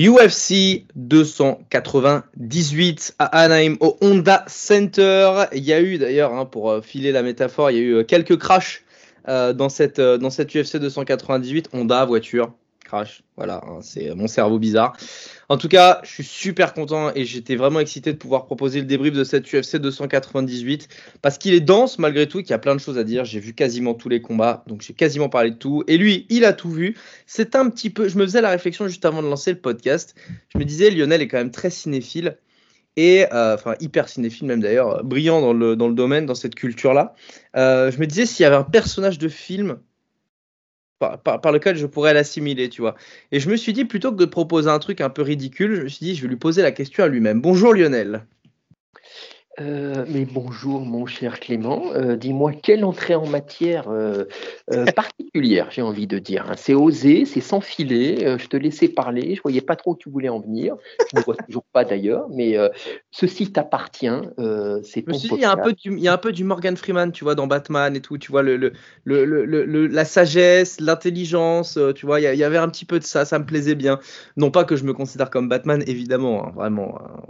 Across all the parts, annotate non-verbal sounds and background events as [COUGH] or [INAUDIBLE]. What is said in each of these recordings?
UFC 298 à Anaheim au Honda Center. Il y a eu d'ailleurs, hein, pour euh, filer la métaphore, il y a eu euh, quelques crashs euh, dans, cette, dans cette UFC 298. Honda, voiture, crash. Voilà, hein, c'est mon cerveau bizarre. En tout cas, je suis super content et j'étais vraiment excité de pouvoir proposer le débrief de cette UFC 298 parce qu'il est dense malgré tout, qu'il y a plein de choses à dire. J'ai vu quasiment tous les combats, donc j'ai quasiment parlé de tout. Et lui, il a tout vu. C'est un petit peu. Je me faisais la réflexion juste avant de lancer le podcast. Je me disais, Lionel est quand même très cinéphile et euh, enfin hyper cinéphile même d'ailleurs, brillant dans le, dans le domaine, dans cette culture-là. Euh, je me disais s'il y avait un personnage de film par, lequel je pourrais l'assimiler, tu vois. Et je me suis dit plutôt que de proposer un truc un peu ridicule, je me suis dit je vais lui poser la question à lui-même. Bonjour Lionel. Euh, mais bonjour mon cher Clément, Euh, dis-moi quelle entrée en matière euh, particulière j'ai envie de dire. hein. C'est osé, c'est sans filet, je te laissais parler, je voyais pas trop où tu voulais en venir, je ne vois [LAUGHS] toujours pas d'ailleurs, mais ceci t'appartient, c'est ton il y a un peu du, il y a un peu du Morgan Freeman, tu vois, dans Batman et tout, tu vois le, le, le, le- le- le- la sagesse, l'intelligence, tu vois, il y, avait un petit peu de ça, ça me plaisait bien. Non pas que je me considère comme Batman, évidemment, hein, vraiment, hein,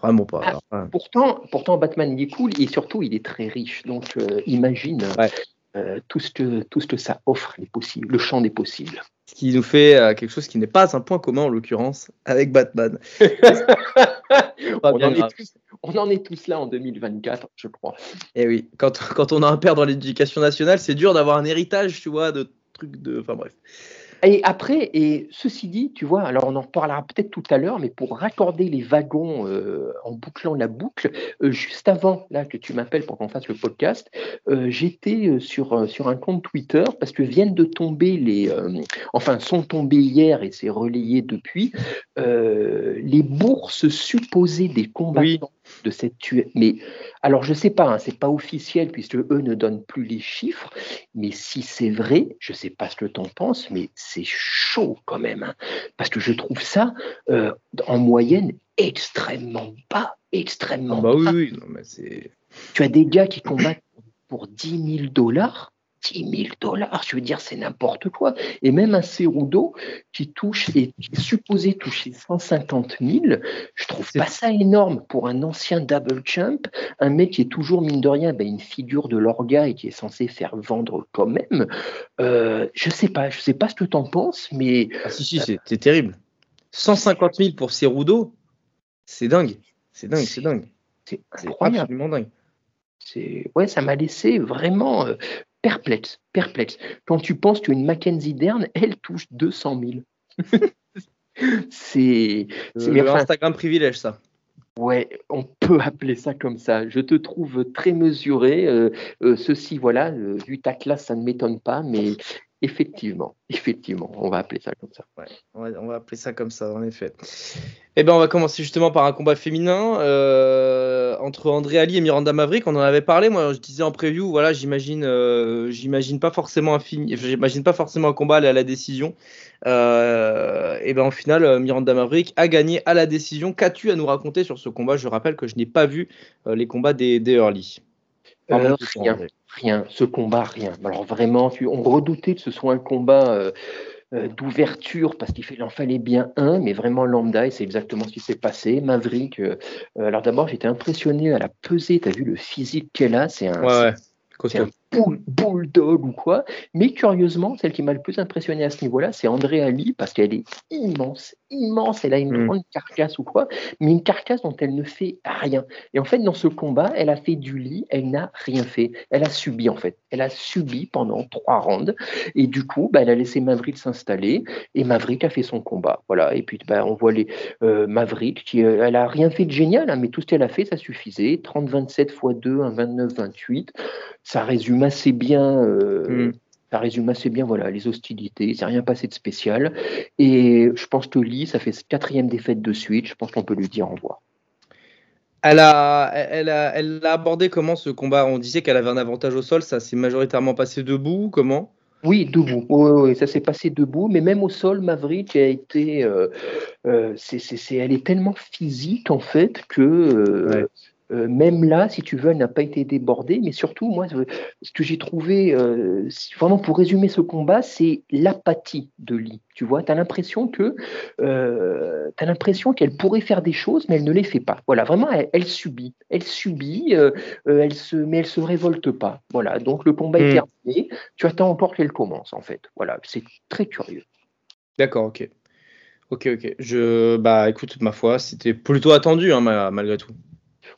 vraiment pas. Ah. Pourtant, pourtant Batman il est cool et surtout il est très riche, donc euh, imagine Ouais. euh, tout, ce que, tout ce que ça offre, les possibles, le champ des possibles. Ce qui nous fait euh, quelque chose qui n'est pas un point commun en l'occurrence avec Batman. [LAUGHS] On, en est tous, on en est tous là en 2024, je crois. Et oui, quand, quand on a un père dans l'éducation nationale, c'est dur d'avoir un héritage, tu vois, de trucs de. Enfin bref. Et après, et ceci dit, tu vois, alors on en reparlera peut-être tout à l'heure, mais pour raccorder les wagons euh, en bouclant la boucle, euh, juste avant là que tu m'appelles pour qu'on fasse le podcast, euh, j'étais sur, sur un compte Twitter parce que viennent de tomber les, euh, enfin sont tombés hier et c'est relayé depuis, euh, les bourses supposées des combattants de cette tuerie. Mais alors je sais pas, hein, c'est pas officiel puisque eux ne donnent plus les chiffres, mais si c'est vrai, je sais pas ce que tu en penses, mais c'est chaud quand même. hein. parce que je trouve ça, euh, en moyenne, extrêmement bas. Extrêmement Ah bah bas. oui, non, mais. Tu as des gars qui combattent pour 10 000 dollars. 10 000 dollars, je veux dire, c'est n'importe quoi. Et même un Cerudo qui touche et qui est supposé toucher 150 000, je trouve pas ça énorme pour un ancien double champ, un mec qui est toujours, mine de rien, ben, une figure de l'orga et qui est censé faire vendre quand même. Euh, je sais pas, je sais pas ce que tu en penses, mais Ah si, si, c'est c'est terrible. 150 000 pour Cerudo, c'est dingue. C'est dingue, c'est dingue. c'est absolument dingue. C'est ouais, ça m'a laissé vraiment euh, perplexe, perplexe. Quand tu penses qu'une Mackenzie Dern, elle touche 200 000. [LAUGHS] c'est enfin- Instagram privilège, ça. ouais, on peut appeler ça comme ça. Je te trouve très mesuré. euh, euh, ceci, voilà, euh, vu ta classe, ça ne m'étonne pas, mais effectivement, effectivement, on va appeler ça comme ça. On va, appeler ça comme ça, en effet. Eh ben, on va commencer justement par un combat féminin euh, entre André Ali et Miranda Maverick. On en avait parlé, moi, je disais en preview, voilà, j'imagine, euh, j'imagine pas forcément un j'imagine pas forcément un combat aller à la décision. Euh, et ben, au final, euh, Miranda Maverick a gagné à la décision. Qu'as-tu à nous raconter sur ce combat? Je rappelle que je n'ai pas vu les combats des, des early. Euh, c'est rien. Rien, ce combat, rien. Alors vraiment, tu- on redoutait que ce soit un combat euh, euh, d'ouverture parce qu'il en fallait bien un, mais vraiment lambda, et c'est exactement ce qui s'est passé. Maverick, euh, alors d'abord, j'étais impressionné à la pesée, tu as vu le physique qu'elle a, c'est un, Ouais, ouais, c'est bulldog ou quoi. Mais curieusement, celle qui m'a le plus impressionné à ce niveau-là, c'est André Ali, parce qu'elle est immense, immense. Elle a une mm. grande carcasse ou quoi, mais une carcasse dont elle ne fait rien. Et en fait, dans ce combat, elle a fait du lit, elle n'a rien fait. Elle a subi, en fait. Elle a subi pendant trois rounds. Et du coup, bah, elle a laissé Maverick s'installer, et Maverick a fait son combat. Voilà. Et puis, bah, on voit les euh, Maverick, qui, euh, elle a rien fait de génial, hein, mais tout ce qu'elle a fait, ça suffisait. 30-27 x 2, un 29-28. Ça résume assez bien. Euh, hmm. Ça résume assez bien voilà, les hostilités, il s'est rien passé de spécial. Et je pense que Lee, ça fait quatrième défaite de suite, je pense qu'on peut lui dire au revoir. Elle a, elle, a, elle a abordé comment ce combat? On disait qu'elle avait un avantage au sol, ça s'est majoritairement passé debout, comment? Oui, debout. Oui, oui, ça s'est passé debout, mais même au sol, Maverick a été. Euh, euh, c'est, elle est tellement physique en fait que euh, euh, même là, si tu veux, elle n'a pas été débordée. Mais surtout, moi, ce que j'ai trouvé, euh, vraiment pour résumer ce combat, c'est l'apathie de Lee. Tu vois, tu as l'impression que euh, as l'impression qu'elle pourrait faire des choses, mais elle ne les fait pas. Voilà, vraiment, elle, subit. Elle subit, elle se, mais elle se révolte pas. Voilà, donc le combat est hmm. terminé. Tu attends encore qu'elle commence, en fait. Voilà, c'est très curieux. D'accord, ok. Ok, ok. Je, bah, écoute, ma foi, c'était plutôt attendu, hein, malgré tout.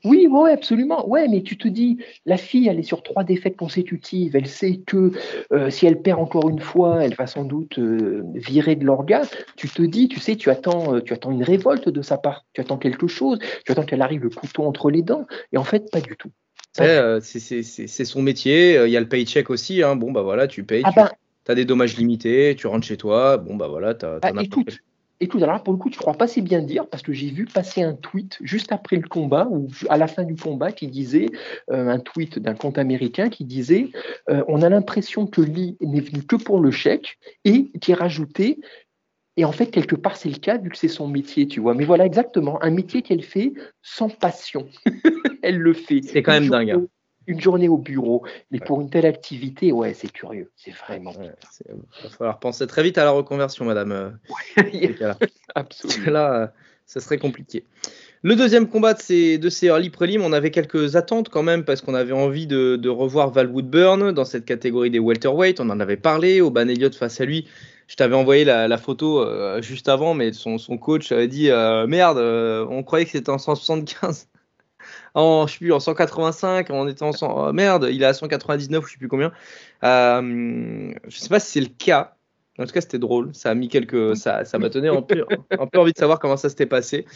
Oui, ouais, absolument. Ouais, mais tu te dis, la fille, elle est sur trois défaites consécutives. Elle sait que euh, si elle perd encore une fois, elle va sans doute euh, virer de l'orgasme. Tu te dis, tu sais, tu attends, euh, tu attends une révolte de sa part. Tu attends quelque chose. Tu attends qu'elle arrive le couteau entre les dents. Et en fait, pas du tout. C'est son métier. Il y a le paycheck aussi. Hein. Bon, bah voilà, tu payes. Ah tu ben as des dommages limités. Tu rentres chez toi. Bon, bah voilà, tu as, bah, Écoute, alors pour le coup, tu crois pas si bien dire, parce que j'ai vu passer un tweet juste après le combat, ou à la fin du combat, qui disait, euh, un tweet d'un compte américain qui disait euh, On a l'impression que Lee n'est venu que pour le chèque, et qui rajoutait et en fait, quelque part, c'est le cas, vu que c'est son métier, tu vois. Mais voilà, exactement, un métier qu'elle fait sans passion. [LAUGHS] elle le fait. C'est quand même dingue. Une journée au bureau. Mais pour une telle activité, ouais, c'est curieux. C'est vraiment. Il va falloir penser très vite à la reconversion, madame. Euh, [LAUGHS] [LAUGHS] Absolument. Là, euh, ça serait compliqué. Le deuxième combat de ces, de ces early prelim, on avait quelques attentes quand même parce qu'on avait envie de, revoir Val Woodburn dans cette catégorie des welterweight. On en avait parlé. au Ban Elliott face à lui. Je t'avais envoyé la, photo euh, juste avant, mais son, son coach avait dit Merde, on croyait que c'était en 175 en, je sais plus, en 185, on était en 100, oh, merde, il est à 199, je sais plus combien. Euh, je sais pas si c'est le cas. En tout cas, c'était drôle. Ça a mis quelques, ça, ça m'a donné un peu, un peu envie de savoir comment ça s'était passé.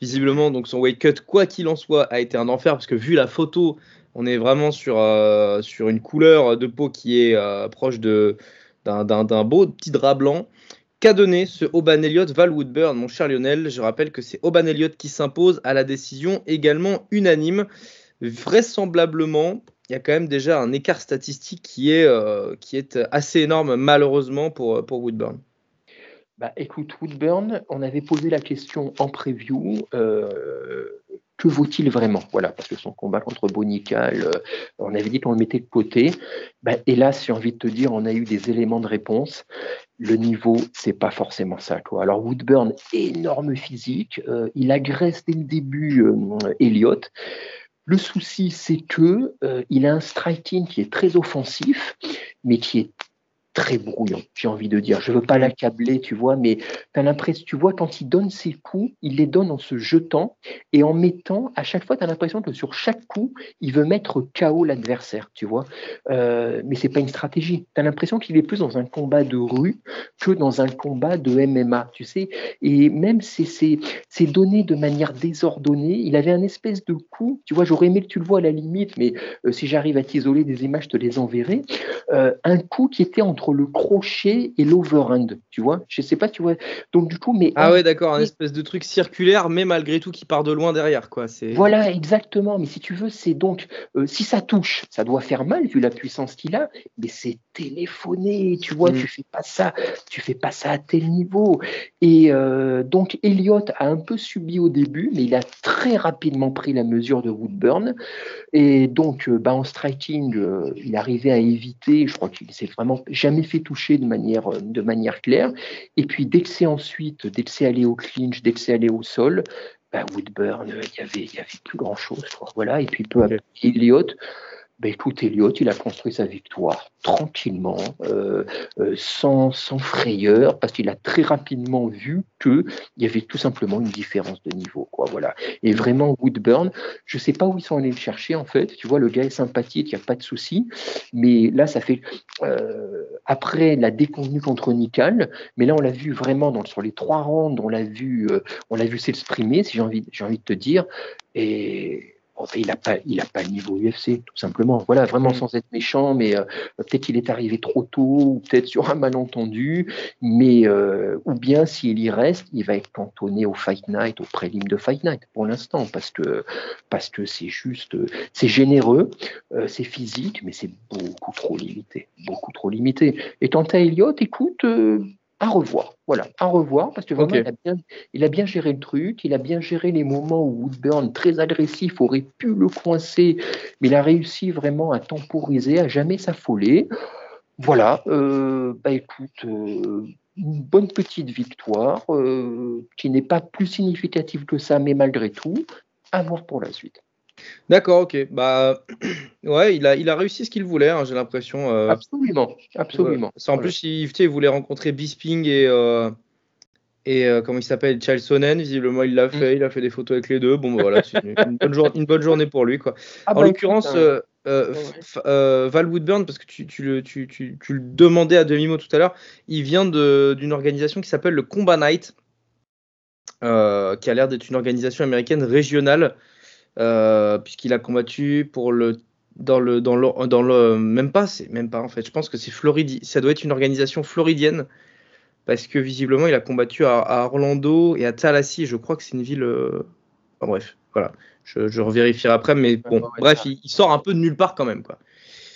Visiblement, donc son weight cut, quoi qu'il en soit, a été un enfer parce que vu la photo, on est vraiment sur, euh, sur une couleur de peau qui est euh, proche de d'un beau petit drap blanc. Qu'a donné ce Oban Elliott Val Woodburn, mon cher Lionel? Je rappelle que c'est Oban Elliott qui s'impose à la décision également unanime. Vraisemblablement, il y a quand même déjà un écart statistique qui est, euh, assez énorme, malheureusement, pour, pour Woodburn. Bah, écoute, Woodburn, on avait posé la question en preview. Euh, que vaut-il vraiment? Voilà, parce que son combat contre Bonical, euh, on avait dit qu'on le mettait de côté. Ben, hélas, j'ai envie de te dire, on a eu des éléments de réponse. Le niveau, c'est pas forcément ça. Alors Woodburn, énorme physique, euh, il agresse dès le début euh, Elliott. Le souci, c'est que il a un striking qui est très offensif, mais qui est très brouillon, j'ai envie de dire. Je veux pas l'accabler, tu vois, mais tu as l'impression, tu vois, quand il donne ses coups, il les donne en se jetant et en mettant, à chaque fois, tu as l'impression que sur chaque coup, il veut mettre KO l'adversaire, tu vois. Euh, mais c'est pas une stratégie. Tu as l'impression qu'il est plus dans un combat de rue que dans un combat de MMA, tu sais. Et même c'est donné de manière désordonnée. Il avait un espèce de coup, tu vois, j'aurais aimé que tu le vois à la limite, mais euh, si j'arrive à t'isoler des images, je te les enverrai. Euh, un coup qui était entre le crochet et l'overhand, tu vois. Je sais pas, tu vois. Donc du coup, mais ah ouais, d'accord, un espèce de truc circulaire, mais malgré tout qui part de loin derrière, quoi. C'est voilà, exactement. Mais si tu veux, c'est donc euh, si ça touche, ça doit faire mal vu la puissance qu'il a, mais c'est téléphoné, tu vois. Mm. Tu fais pas ça, tu fais pas ça à tel niveau. Et euh, donc Elliott a un peu subi au début, mais il a très rapidement pris la mesure de Woodburn. Et donc, euh, bah, en striking, il arrivait à éviter. Je crois qu'il s'est vraiment jamais fait toucher de manière, euh, de manière claire. Et puis dès que c'est ensuite, dès que c'est allé au clinch, dès que c'est allé au sol, bah, Woodburn, il y avait, y avait plus grand chose. Voilà. Et puis peu à peu, Elliott, ben écoute, Elliott, il a construit sa victoire tranquillement, euh, euh, sans, sans, frayeur, parce qu'il a très rapidement vu qu'il y avait tout simplement une différence de niveau. Quoi, voilà. Et vraiment, Woodburn, je ne sais pas où ils sont allés le chercher, en fait. Tu vois, le gars est sympathique, il n'y a pas de souci. Mais là, ça fait. Euh, après la déconvenue contre Nickel, mais là, on l'a vu vraiment dans, sur les trois rounds, on l'a vu, on l'a vu s'exprimer, si j'ai envie, j'ai envie de te dire. Et il n'a pas, il a pas le niveau UFC, tout simplement. Voilà, vraiment mm. sans être méchant, mais euh, peut-être qu'il est arrivé trop tôt, ou peut-être sur un malentendu, mais euh, ou bien s'il y reste, il va être cantonné au Fight Night, au prélim de Fight Night pour l'instant, parce que parce que c'est juste, c'est généreux, euh, c'est physique, mais c'est beaucoup trop limité, beaucoup trop limité. Et quant à Elliott, écoute à revoir. Voilà, à revoir, parce que vraiment, il, a bien, il, a bien, géré le truc, il a bien géré les moments où Woodburn, très agressif, aurait pu le coincer, mais il a réussi vraiment à temporiser, à jamais s'affoler. Voilà, euh, bah écoute, euh, une bonne petite victoire, euh, qui n'est pas plus significative que ça, mais malgré tout, à voir pour la suite. D'accord, ok. Bah, [CLEARS THROAT] ouais, il a, il a réussi ce qu'il voulait, hein, j'ai l'impression. Euh. Absolument, absolument. En plus, il, il, voulait rencontrer Bisping et, euh, et euh, comment il s'appelle, Charles Sonnen. Visiblement, il l'a mm. fait, il a fait des photos avec les deux. Bon, bah, voilà, c'est une, bonne journée pour lui, quoi. Ah, en bah, l'occurrence, Val Woodburn, parce que tu, tu, le, tu, tu, tu le demandais à demi-mot tout à l'heure, il vient d'une organisation qui s'appelle le Combat Night, qui a l'air d'être une organisation américaine régionale. Euh, puisqu'il a combattu pour le dans le dans le dans le même pas c'est même pas en fait. Je pense que c'est Floridi ça doit être une organisation floridienne. Parce que visiblement il a combattu à, Orlando et à Tallahassee. Je crois que c'est une ville euh, bref voilà. Je, je revérifierai après mais bon bref il, sort un peu de nulle part quand même quoi.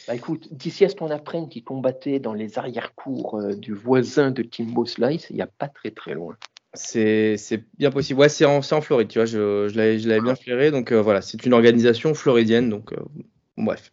Bah écoute, d'ici à ce qu'on apprenne qu'il combattait dans les arrière-cours euh, du voisin de Kimbo Slice, il n'y a pas très très loin. C'est bien possible. Ouais, c'est en, en, Floride, tu vois, je, je l'avais bien flairé. Donc euh, voilà, c'est une organisation floridienne. Donc euh, bref.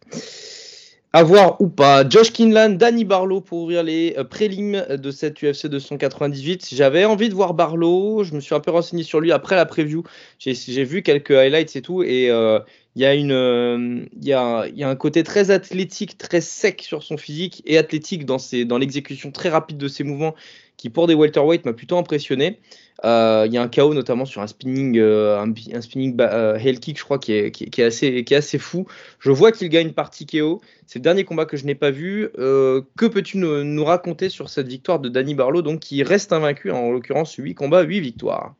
À voir ou pas. Josh Kinlan, Danny Barlow pour ouvrir les euh, prélims de cette UFC 298. J'avais envie de voir Barlow. Je me suis un peu renseigné sur lui après la preview. J'ai vu quelques highlights et tout. Et il y, a une, il y, a, y a un côté très athlétique, très sec sur son physique et athlétique dans, dans l'exécution très rapide de ses mouvements qui pour des welterweight m'a plutôt impressionné. Euh, il y a un KO notamment sur un spinning, euh, euh, kick, je crois, qui est, assez, fou. Je vois qu'il gagne par KO. C'est le dernier combat que je n'ai pas vu. que peux-tu nous, nous, raconter sur cette victoire de Danny Barlow, donc qui reste invaincu, en l'occurrence 8 combats, 8 victoires?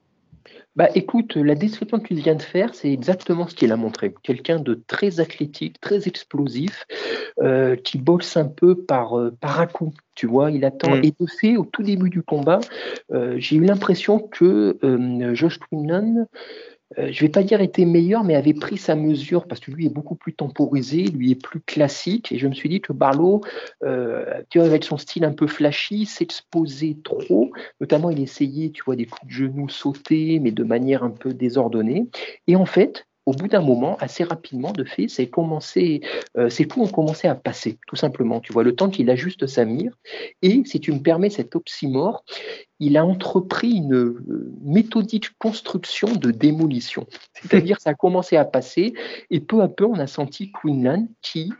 Bah écoute, la description que tu viens de faire, c'est exactement ce qu'il a montré. Quelqu'un de très athlétique, très explosif, euh, qui boxe un peu par, euh, par un coup. Tu vois, il attend. Mm. Et de fait, au tout début du combat, euh, j'ai eu l'impression que Josh Quinlan euh, je ne vais pas dire était meilleur, mais avait pris sa mesure parce que lui est beaucoup plus temporisé, lui est plus classique. Et je me suis dit que Barlow, euh, tu vois, avec son style un peu flashy, s'exposait trop. Notamment, il essayait, tu vois, des coups de genoux sautés, mais de manière un peu désordonnée. Et en fait, au bout d'un moment, assez rapidement, de fait, c'est commencé, euh, ces coups ont commencé à passer, tout simplement. Tu vois, le temps qu'il ajuste sa mire. Et si tu me permets cet oxymore, il a entrepris une euh, méthodique construction de démolition. C'est-à-dire, ça a commencé à passer, et peu à peu, on a senti Queenland qui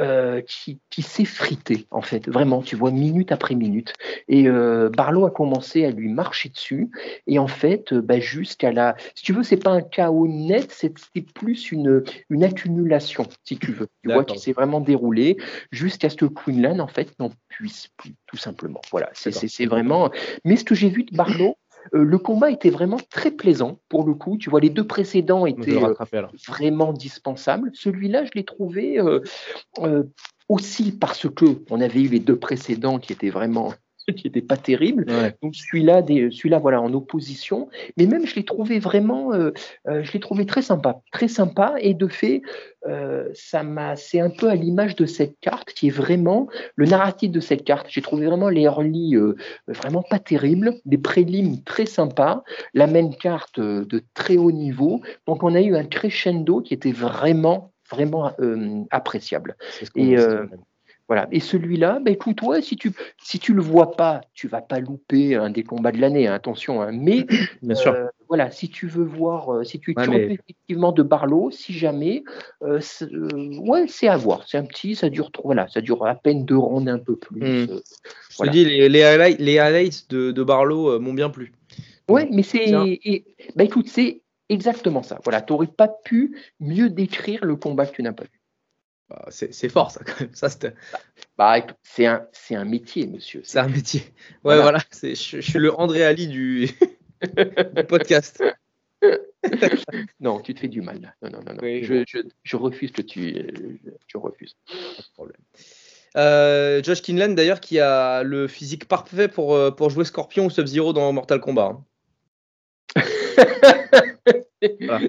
euh, qui, qui s'effritait, en fait, vraiment, tu vois, minute après minute. Et euh, Barlow a commencé à lui marcher dessus, et en fait, euh, bah, jusqu'à la. Si tu veux, c'est pas un chaos net, c'était plus une, une accumulation, si tu veux, tu vois, qui s'est vraiment déroulé jusqu'à ce que Quinlan, en fait, n'en puisse plus, tout simplement. Voilà, c'est vraiment. Mais ce que j'ai vu de Barlow, euh, le combat était vraiment très plaisant pour le coup. Tu vois, les deux précédents étaient euh, vraiment dispensables. Celui-là, je l'ai trouvé euh, aussi parce que on avait eu les deux précédents qui étaient vraiment [LAUGHS] qui n'était pas terrible. Donc celui-là, celui-là, voilà, en opposition. Mais même, je l'ai trouvé vraiment, euh, euh, je l'ai trouvé très sympa, très sympa. Et de fait, euh, ça m'a, c'est un peu à l'image de cette carte qui est vraiment le narratif de cette carte. J'ai trouvé vraiment les early vraiment pas terribles, des prélims très sympas, la même carte de très haut niveau. Donc on a eu un crescendo qui était vraiment vraiment appréciable. Et voilà. Et celui-là, bah, écoute, ouais, si tu si tu le vois pas, tu vas pas louper un des combats de l'année. Hein, attention, hein. mais [CLEARS THROAT] Bien sûr. Euh, voilà, si tu veux voir, euh, si tu, Ouais, tu mais- refais effectivement de Barlow, si jamais, euh, c'est- euh, ouais, c'est à voir. C'est un petit, ça dure trop, voilà, ça dure à peine deux rondes, un peu plus. Mm. euh. Je Voilà. te dis, les, les highlights, les highlights de, de Barlow m'ont bien plu. Ouais, mais c'est, bah écoute, c'est exactement ça. Voilà, tu n'aurais pas pu mieux décrire le combat que tu n'as pas vu. Bah, c'est fort, ça, quand même. Ça, Bah, c'est un, métier, monsieur. c'est un métier. Ouais, Voilà. je, je suis le André Ali du, [LAUGHS] du podcast. [LAUGHS] Non, tu te fais du mal. Non, non, non, non. Oui, je, je, je refuse que tu, je, refuse. Pas de problème. Euh, Josh Kinlan, d'ailleurs, qui a le physique parfait pour, euh, pour jouer Scorpion ou Sub-Zero dans Mortal Kombat. hein. [LAUGHS] Voilà.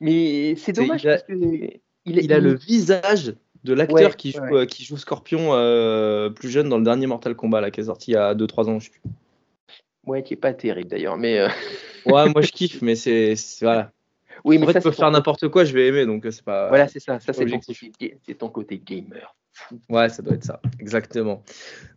Mais c'est dommage a- parce que il, Il a le visage de l'acteur Ouais, qui, joue, ouais. euh, qui joue Scorpion euh, plus jeune dans le dernier Mortal Kombat là, qui est sorti il y a 2-3 ans. Je sais plus. Ouais, qui est pas terrible d'ailleurs, mais euh, [LAUGHS] Ouais, moi je [LAUGHS] kiffe, mais c'est voilà. oui, mais En fait, ça, tu peux faire n'importe quoi, je vais aimer, donc euh, c'est pas. Voilà, c'est ça. Ça, ton, c'est ton côté gamer. Ouais, ça doit être ça, exactement.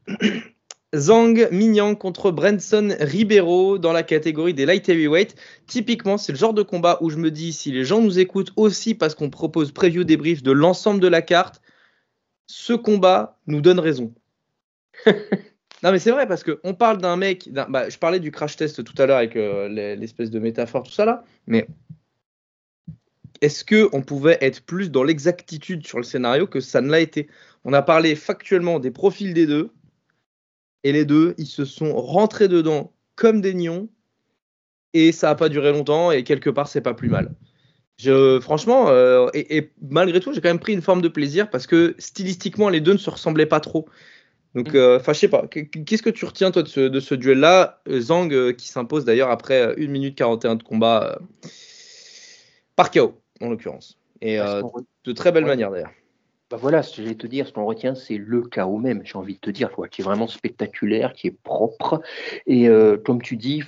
[CLEARS THROAT] Zhang Mingyang contre Branson Ribeiro dans la catégorie des light heavyweight. Typiquement, c'est le genre de combat où je me dis si les gens nous écoutent aussi parce qu'on propose preview débrief de l'ensemble de la carte, ce combat nous donne raison. [LAUGHS] non mais c'est vrai parce que on parle d'un mec, bah, je parlais du crash test tout à l'heure avec euh, les- l'espèce de métaphore tout ça là, mais est-ce que on pouvait être plus dans l'exactitude sur le scénario que ça ne l'a été? On a parlé factuellement des profils des deux et les deux ils se sont rentrés dedans comme des nions et ça n'a pas duré longtemps et quelque part c'est pas plus mal. Je, franchement, euh, et, et malgré tout, j'ai quand même pris une forme de plaisir parce que stylistiquement, les deux ne se ressemblaient pas trop. Donc, euh, enfin, je sais pas. Qu'est-ce que tu retiens, toi, de ce, de ce duel-là Euh, Zhang euh, qui s'impose d'ailleurs après euh, 1 minute 41 de combat euh, par KO, en l'occurrence. Et euh, de très belle Ouais. manière d'ailleurs. Bah voilà, ce que j'allais te dire, ce qu'on retient, c'est le chaos même, j'ai envie de te dire, quoi, qui est vraiment spectaculaire, qui est propre. Et euh, comme tu dis,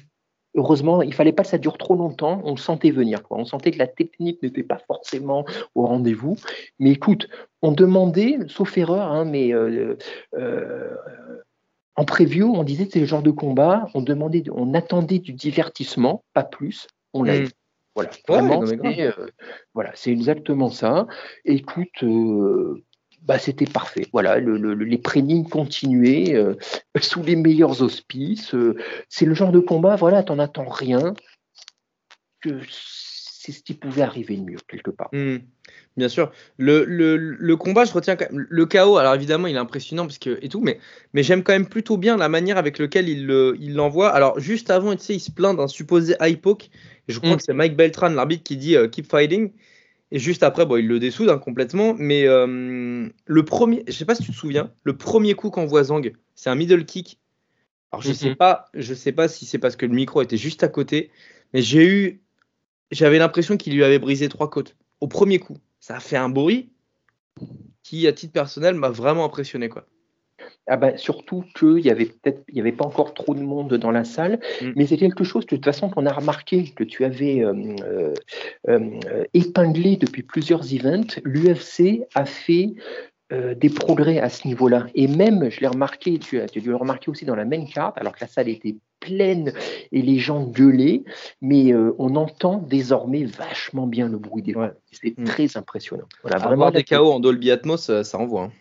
heureusement, il fallait pas que ça dure trop longtemps, on le sentait venir. Quoi. On sentait que la technique n'était pas forcément au rendez-vous. Mais écoute, on demandait, sauf erreur, hein, mais euh, euh, en preview, on disait que c'est le genre de combat, on, demandait, on attendait du divertissement, pas plus, on l'a Mm. Voilà, vraiment, c'est euh, voilà, c'est exactement ça. Écoute, euh, bah, c'était parfait. Voilà, le- le- les prélims continuaient euh, [LAUGHS] sous les meilleurs auspices. c'est le genre de combat, voilà, t'en attends rien. Que c'est ce qui pouvait arriver de mieux quelque part. Hmm, bien sûr. Le, le, le combat, je retiens quand même. Le chaos, alors évidemment, il est impressionnant parce que, et tout, mais, mais j'aime quand même plutôt bien la manière avec laquelle il le- il l'envoie. alors, juste avant, tu sais, il se plaint d'un supposé high poke. Je crois Mm. que c'est Mike Beltran, l'arbitre, qui dit euh, keep fighting. Et juste après, bon, il le dessoude hein, complètement. Mais euh, le premier, je sais pas si tu te souviens, le premier coup qu'envoie Zhang, c'est un middle kick. Alors, je sais Mhm. pas, je sais pas si c'est parce que le micro était juste à côté, mais j'ai eu, j'avais l'impression qu'il lui avait brisé trois côtes au premier coup. Ça a fait un bruit qui, à titre personnel, m'a vraiment impressionné. Quoi. Ah bah, surtout qu'il y avait peut-être, il y avait pas encore trop de monde dans la salle, Mm. mais c'est quelque chose de toute façon qu'on a remarqué que tu avais euh, euh, euh, épinglé depuis plusieurs events. L'UFC a fait euh, des progrès à ce niveau-là, et même, je l'ai remarqué, tu as, tu as dû le remarquer aussi dans la main carte, alors que la salle était pleine et les gens gueulaient, mais euh, on entend désormais vachement bien le bruit des Ouais. C'est Mm. très impressionnant. Voilà, Avoir vraiment des KO en Dolby Atmos, euh, ça envoie. hein.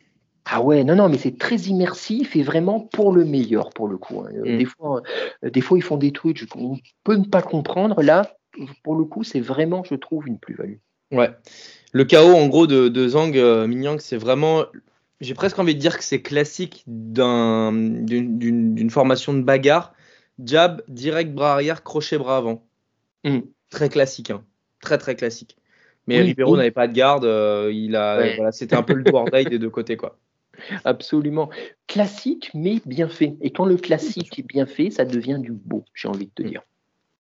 ah ouais, non, non, mais c'est très immersif et vraiment pour le meilleur, pour le coup. hein. Mm. Des, fois, euh, des fois, ils font des trucs qu'on peut ne pas comprendre. Là, pour le coup, c'est vraiment, je trouve, une plus-value. Ouais. Le KO, en gros, de, de Zhang euh, Mingyang, c'est vraiment. J'ai presque envie de dire que c'est classique d'un- d'une formation de bagarre. Jab, direct bras arrière, crochet bras avant. Mm. Très classique, hein. très très classique. Mais Oui, Ribeiro oui. n'avait pas de garde, euh, il a, Ouais. voilà, c'était un peu le do or die des deux côtés, quoi. Absolument. Classique, mais bien fait. Et quand le classique est bien fait, ça devient du beau, j'ai envie de te Mm.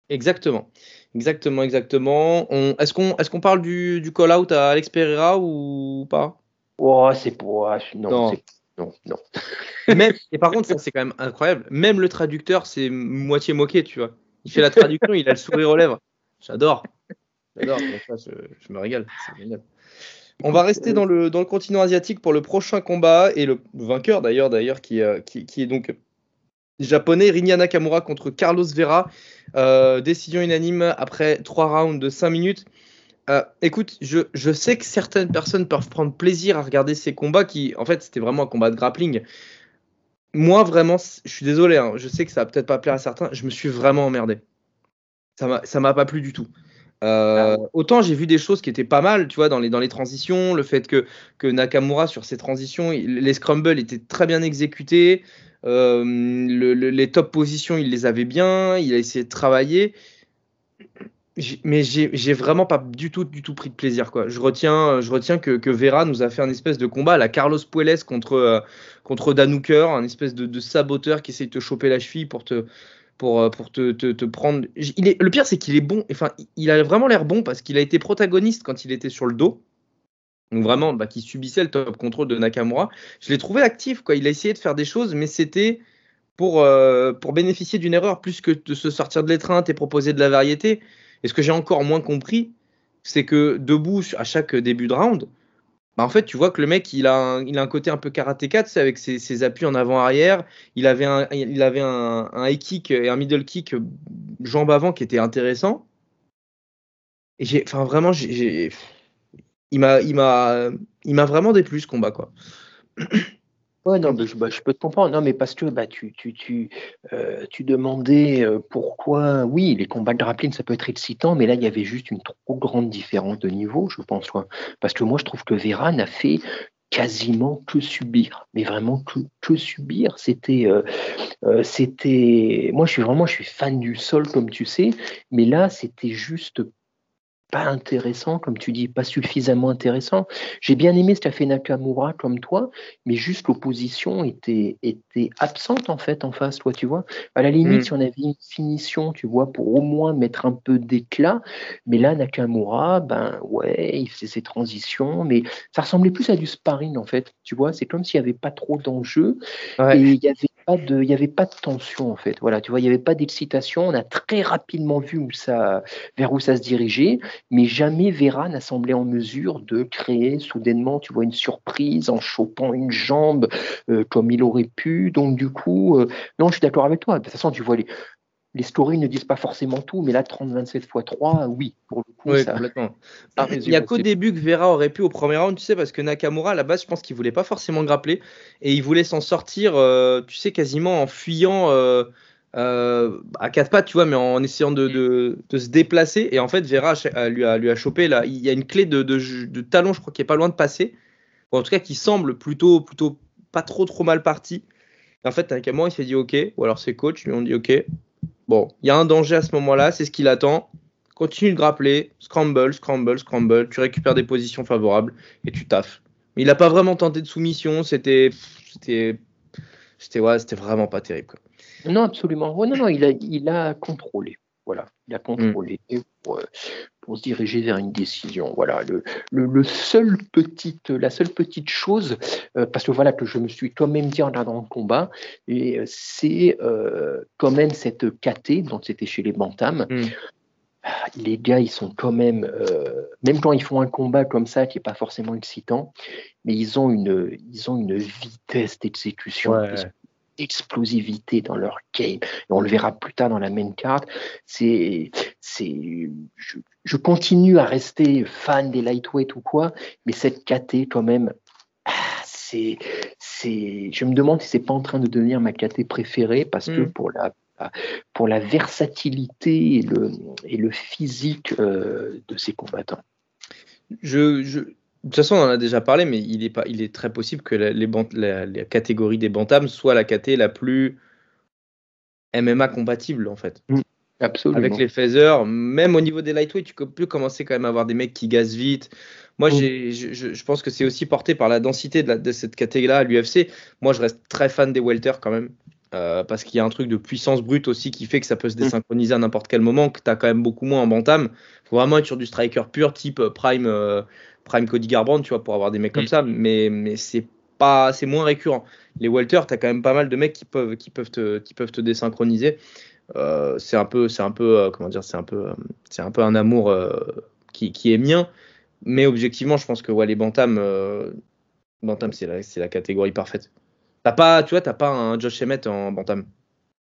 Exactement, exactement, exactement. On- Est-ce qu'on est qu'on parle du, du call-out à Alex Pereira ou pas? Oh, c'est pour. Non, Non. c'est- non, non. [LAUGHS] Même, et par contre, ça c'est quand même incroyable. Même le traducteur, c'est moitié moqué, tu vois. Il fait la traduction, il a le sourire aux lèvres. J'adore. J'adore. Ça, Je, je me régale. C'est génial. On va rester dans le, dans le continent asiatique pour le prochain combat et le vainqueur d'ailleurs, d'ailleurs qui, euh, qui, qui est donc Japonais, Rinya Nakamura contre Carlos Vera. Euh, décision unanime après 3 rounds de 5 minutes. Euh, écoute, je, je, sais que certaines personnes peuvent prendre plaisir à regarder ces combats qui, en fait, c'était vraiment un combat de grappling. Moi, vraiment, je suis désolé, hein, je sais que ça va peut-être pas plaire à certains, je me suis vraiment emmerdé. Ça m'a pas plu du tout. Euh, ah autant j'ai vu des choses qui étaient pas mal, tu vois, dans les, dans les transitions, le fait que, que Nakamura sur ses transitions, les scrumbles étaient très bien exécutés, euh, le, les top positions, il les avait bien, il a essayé de travailler. Mais j'ai vraiment pas du tout, du tout pris de plaisir. Quoi. Je retiens, je retiens que, Vera nous a fait un espèce de combat la Carlos Puelles contre, euh, contre Dan Hooker, un espèce de, saboteur qui essaie de te choper la cheville pour te, pour, euh, pour te, te, prendre. Le pire, c'est qu'il est bon. Enfin, il a vraiment l'air bon parce qu'il a été protagoniste quand il était sur le dos. Donc vraiment, bah, qui subissait le top contrôle de Nakamura. Je l'ai trouvé actif, quoi. Il a essayé de faire des choses, mais c'était pour, euh, pour bénéficier d'une erreur plus que de se sortir de l'étreinte et proposer de la variété. Et ce que j'ai encore moins compris, c'est que debout à chaque début de round, bah en fait, tu vois que le mec, il a un, il a un côté un peu tu sais, avec ses, appuis en avant-arrière. Il avait, un, il avait un high kick et un middle kick jambe avant qui était intéressant. Et j'ai, enfin, vraiment, j'ai, il m'a, il m'a, il m'a vraiment déplu ce combat, quoi. Ouais, non, je, bah, je, peux te comprendre. Non, mais parce que bah, tu, tu, tu, euh, tu demandais euh, pourquoi, oui, les combats de grappling, ça peut être excitant, mais là, il y avait juste une trop grande différence de niveau, je pense. Ouais. Parce que moi, je trouve que Vera n'a fait quasiment que subir, mais vraiment que, que subir. C'était, euh c'était, moi, je suis vraiment, je suis fan du sol, comme tu sais, mais là, c'était juste pas intéressant, comme tu dis, pas suffisamment intéressant. J'ai bien aimé ce qu'a fait Nakamura comme toi, mais juste l'opposition était, était absente en fait en face, toi, tu vois. À la limite, mm. si on avait une finition, tu vois, pour au moins mettre un peu d'éclat, mais là, Nakamura, ben ouais, il faisait ses transitions, mais ça ressemblait plus à du sparring en fait, tu vois. C'est comme s'il n'y avait pas trop d'enjeux et il y avait il n'y avait pas de tension en fait. Voilà, tu vois, il n'y avait pas d'excitation. On a très rapidement vu ça, vers où ça se dirigeait, mais jamais Vera n'a semblé en mesure de créer soudainement, tu vois, une surprise en chopant une jambe euh, comme il aurait pu. Donc du coup, euh, non, je suis d'accord avec toi. De toute façon, tu vois les, les stories ne disent pas forcément tout, mais là, 30-27 x 3, oui, pour le coup. Oui, complètement. Il n'y a qu'au début que Vera aurait pu au premier round, tu sais, parce que Nakamura, à la base, je pense qu'il voulait pas forcément grappler et il voulait s'en sortir, euh, tu sais, quasiment en fuyant euh, euh, à quatre pattes, tu vois, mais en essayant de, de, de, se déplacer. Et en fait, Vera lui a, lui a chopé, là, il y a une clé de, de talon, je crois, qui est pas loin de passer, ou en tout cas qui semble plutôt, plutôt pas trop, trop mal parti. en fait, Nakamura, il s'est dit OK, ou alors ses coachs lui ont dit OK, Bon, il y a un danger à ce moment-là, c'est ce qu'il attend. Continue de grappler, scramble, scramble, scramble, tu récupères des positions favorables et tu taffes. Mais il n'a pas vraiment tenté de soumission, c'était c'était ouais, vraiment pas terrible. Non, absolument. non, non, il a, il a contrôlé. Voilà, il a contrôlé pour, pour, se diriger vers une décision. Voilà, le, le, seul petite, la seule petite chose, euh, parce que voilà que je me suis quand même dit en regardant le combat, et c'est euh, quand même cette KT, dont c'était chez les Bantams. Mm. Les gars, ils sont quand même, euh, même quand ils font un combat comme ça qui n'est pas forcément excitant, mais ils ont une, ils ont une vitesse d'exécution explosivité dans leur game. on le verra plus tard dans la main card. C'est, c'est, je, continue à rester fan des lightweight ou quoi, mais cette KT quand même, ah, c'est, c'est, je me demande si c'est pas en train de devenir ma KT préférée parce que mm. pour la pour la versatilité et le, et le physique euh, de ces combattants. Je, je, de toute façon, on en a déjà parlé, mais il est, pas, il est très possible que la, les, la, catégorie des bantams soit la KT la plus MMA compatible, en fait. Mm, absolument. Avec les phasers, même au niveau des lightweight, tu peux commencer quand même à avoir des mecs qui gazent vite. Moi, mm. je, je, pense que c'est aussi porté par la densité de, de cette catégorie-là à l'UFC. Moi, je reste très fan des welter quand même. Euh, parce qu'il y a un truc de puissance brute aussi qui fait que ça peut se mm. désynchroniser à n'importe quel moment, que tu as quand même beaucoup moins en bantam. Il faut vraiment être sur du striker pur, type euh, Prime, euh, Prime Cody Garbrandt, tu vois, pour avoir des mecs comme mm. ça, mais, mais c'est pas c'est moins récurrent. Les Walter, tu as quand même pas mal de mecs qui peuvent, qui peuvent, te, qui peuvent te désynchroniser. Euh, c'est un peu, c'est un peu, euh, comment dire, c'est un peu, euh, c'est un peu un amour qui, qui, est mien. Mais objectivement, je pense que ouais, les Bantam, Bantam c'est la, c'est la catégorie parfaite. T'as pas, tu vois, t'as pas un Josh Emmett en Bantam.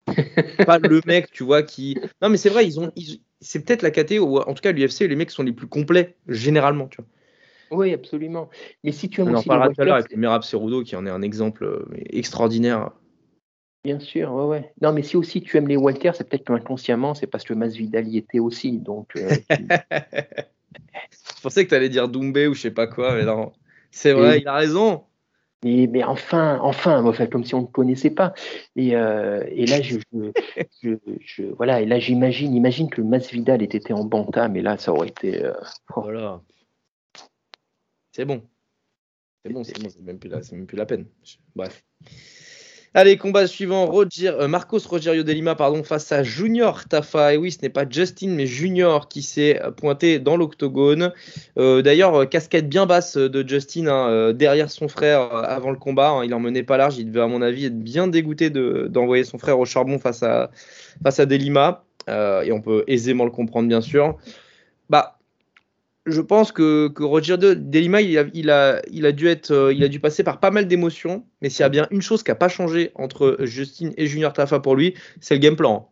[LAUGHS] pas le mec, tu vois, qui. Non, mais c'est vrai, ils ont. C'est peut-être la KT, ou en tout cas l'UFC, les mecs sont les plus complets, généralement, tu vois. Oui, absolument. Mais si tu as On en parlera tout à l'heure avec Merab Cerudo, qui en est un exemple euh, extraordinaire. Bien sûr, ouais, ouais. Non, mais si aussi tu aimes les Walter, c'est peut-être inconsciemment, c'est parce que Masvidal y était aussi. Donc, euh, [LAUGHS] Je pensais que tu allais dire Doumbé ou je sais pas quoi, mais non. C'est vrai, il a raison. Mais, mais, enfin, enfin, enfin, comme si on ne connaissait pas. Et, euh, et là, je, je, je, voilà, et là, j'imagine, imagine que Masvidal ait été en bantam, mais là, ça aurait été. Euh, oh. Voilà. C'est bon. C'est bon, c'est bon, c'est même, plus la, même plus la peine. Bref. Allez, combat suivant, Roger, euh, Marcos Rogerio de Lima pardon, face à Junior Tafa. Et oui, ce n'est pas Justin, mais Junior qui s'est pointé dans l'octogone. Euh, D'ailleurs, euh, casquette bien basse de Justin hein, euh, derrière son frère avant le combat. Hein, il en menait pas large. Il devait, à mon avis, être bien dégoûté d'envoyer son frère au charbon face à, face à Delima. et on peut aisément le comprendre, bien sûr. Bah, je pense que, Roger Delima, il a, dû euh, passer par pas mal d'émotions. Mais s'il y a bien une chose qui n'a pas changé entre Justin et Junior Tafa pour lui, c'est le game plan.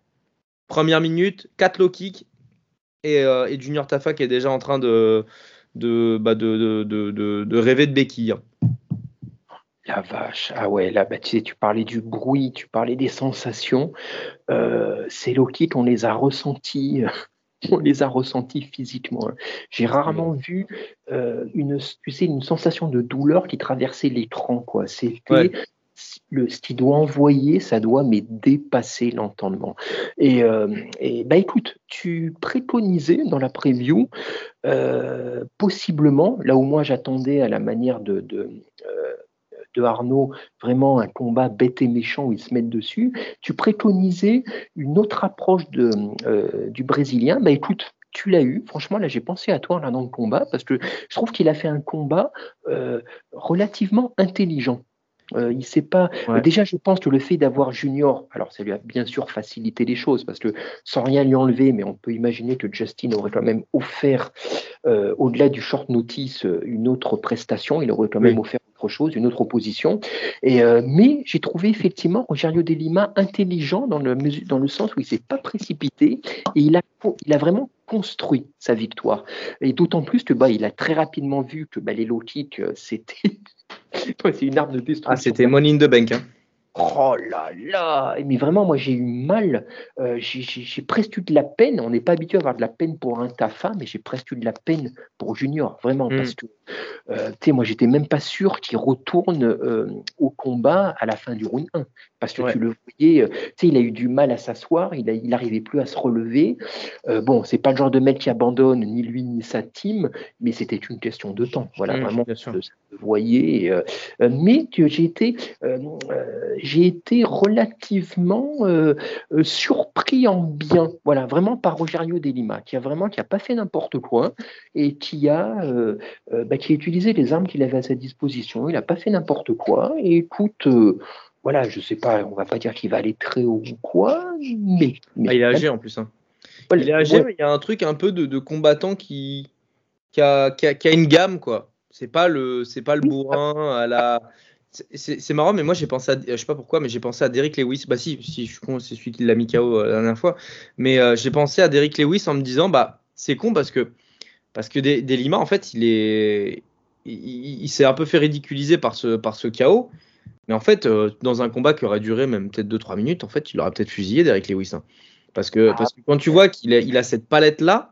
Première minute, 4 low kicks et, euh, et, Junior Tafa qui est déjà en train de, bah rêver de béquille. La vache, ah ouais, là, bah, tu, parlais du bruit, tu parlais des sensations. Euh, ces low kicks, on les a ressentis on les a ressentis physiquement. Hein. J'ai rarement vu euh, une, tu sais, une sensation de douleur qui traversait l'écran. Quoi. C'était le, ce qui doit envoyer, ça doit mais dépasser l'entendement. Et, euh, et, bah écoute, tu préconisais dans la preview, euh, possiblement, là où moi j'attendais à la manière de, de de Arnaud, vraiment un combat bête et méchant où ils se mettent dessus, tu préconisais une autre approche euh, du Brésilien. Bah écoute, tu l'as eu. Franchement, là, j'ai pensé à toi là, dans le combat parce que je trouve qu'il a fait un combat euh, relativement intelligent. Euh, il sait pas. Déjà, je pense que le fait d'avoir Junior, alors ça lui a bien sûr facilité les choses parce que sans rien lui enlever, mais on peut imaginer que Justin aurait quand même offert, au-delà du short notice, une autre prestation. Il aurait quand même offert chose, une autre opposition. Et, euh, mais j'ai trouvé effectivement Rogerio de Lima intelligent dans le, dans le sens où il ne s'est pas précipité et il a, il a vraiment construit sa victoire. Et d'autant plus que bah, il a très rapidement vu que bah, les low kicks, euh, c'est une arme de destruction. Ah, c'était money in the bank. Hein. Oh là là Mais vraiment, moi, j'ai eu mal. Euh, j'ai presque eu de la peine. On n'est pas habitué à avoir de la peine pour un Tafa, mais j'ai presque eu de la peine pour Junior, vraiment. Hmm. Parce que, euh, tu sais, moi, j'étais même pas sûr qu'il retourne euh, au combat à la fin du round 1. Parce que tu le voyais, tu sais, il a eu du mal à s'asseoir, il n'arrivait il plus à se relever. bon, c'est pas le genre de mec qui abandonne, ni lui, ni sa team, mais c'était une question de temps. Voilà, hmm, vraiment, ça se voyait. mais j'ai été j'ai été relativement euh, euh, surpris en bien, voilà, vraiment par Rogerio de Lima, qui a vraiment qui a pas fait n'importe quoi et qui a, euh, bah, qui a utilisé les armes qu'il avait à sa disposition. Il n'a pas fait n'importe quoi. Et écoute, voilà, je sais pas, on va pas dire qu'il va aller très haut ou quoi, mais, ah, il est âgé en plus. Hein. il est âgé, mais il y a un truc un peu de, combattant qui, qui a, qui, a, qui, a, une gamme, quoi. C'est pas le, c'est pas le bourrin à la c'est marrant, mais moi j'ai pensé à, je sais pas pourquoi, mais j'ai pensé à Derrick Lewis. Bah si, si je suis con, c'est celui qui l'a mis KO euh, la dernière fois. Mais euh, j'ai pensé à Derrick Lewis en me disant, bah c'est con parce que parce que Delima en fait il est, il, s'est un peu fait ridiculiser par ce par ce KO. Mais en fait, euh, dans un combat qui aurait duré même peut-être 2-3 minutes, en fait, il aurait peut-être fusillé Derrick Lewis. Hein. Parce que, ah. parce que quand tu vois qu'il a, il a cette palette là,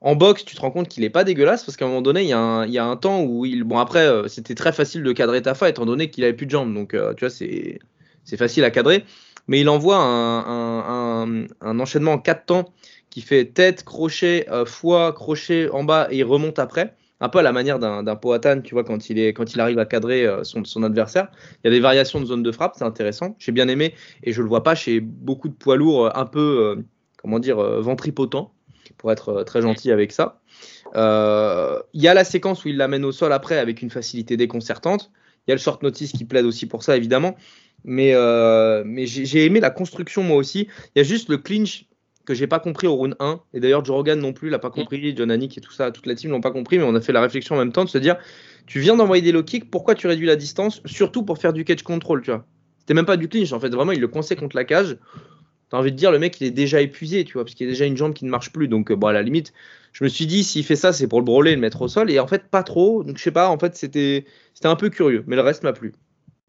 en boxe, tu te rends compte qu'il est pas dégueulasse parce qu'à un moment donné, il y, a un, temps où il. Bon, après, euh, c'était très facile de cadrer Tafa étant donné qu'il avait plus de jambes. Donc, euh, tu vois, c'est facile à cadrer. Mais il envoie un, enchaînement en quatre temps qui fait tête, crochet, euh, foie, crochet en bas et il remonte après. Un peu à la manière d'un Poatan, tu vois, quand il, il arrive à cadrer son, son, adversaire. Il y a des variations de zone de frappe, c'est intéressant. J'ai bien aimé et je le vois pas chez beaucoup de poids lourds un peu, comment dire, ventripotents pour être euh, très gentil avec ça. Euh, il y a la séquence où il l'amène au sol après avec une facilité déconcertante. Il y a le short notice qui plaide aussi pour ça, évidemment. Mais, euh, mais j'ai aimé la construction moi aussi. Il y a juste le clinch que j'ai pas compris au round 1. Et d'ailleurs, Joe Rogan non plus l'a pas compris. John Anik et tout ça, toute la team l'ont pas compris. Mais on a fait la réflexion en même temps de se dire tu viens d'envoyer des low kicks, pourquoi tu réduis la distance Surtout pour faire du catch control, tu vois? C'était même pas du clinch en fait. Vraiment, il le coinçait contre la cage t'as envie de dire le mec il est déjà épuisé, tu vois, parce qu'il y a déjà une jambe qui ne marche plus. Donc, bon, à la limite, je me suis dit, s'il fait ça, c'est pour le brûler, le mettre au sol. Et en fait, pas trop. Donc, je sais pas, en fait, c'était un peu curieux, mais le reste m'a plu.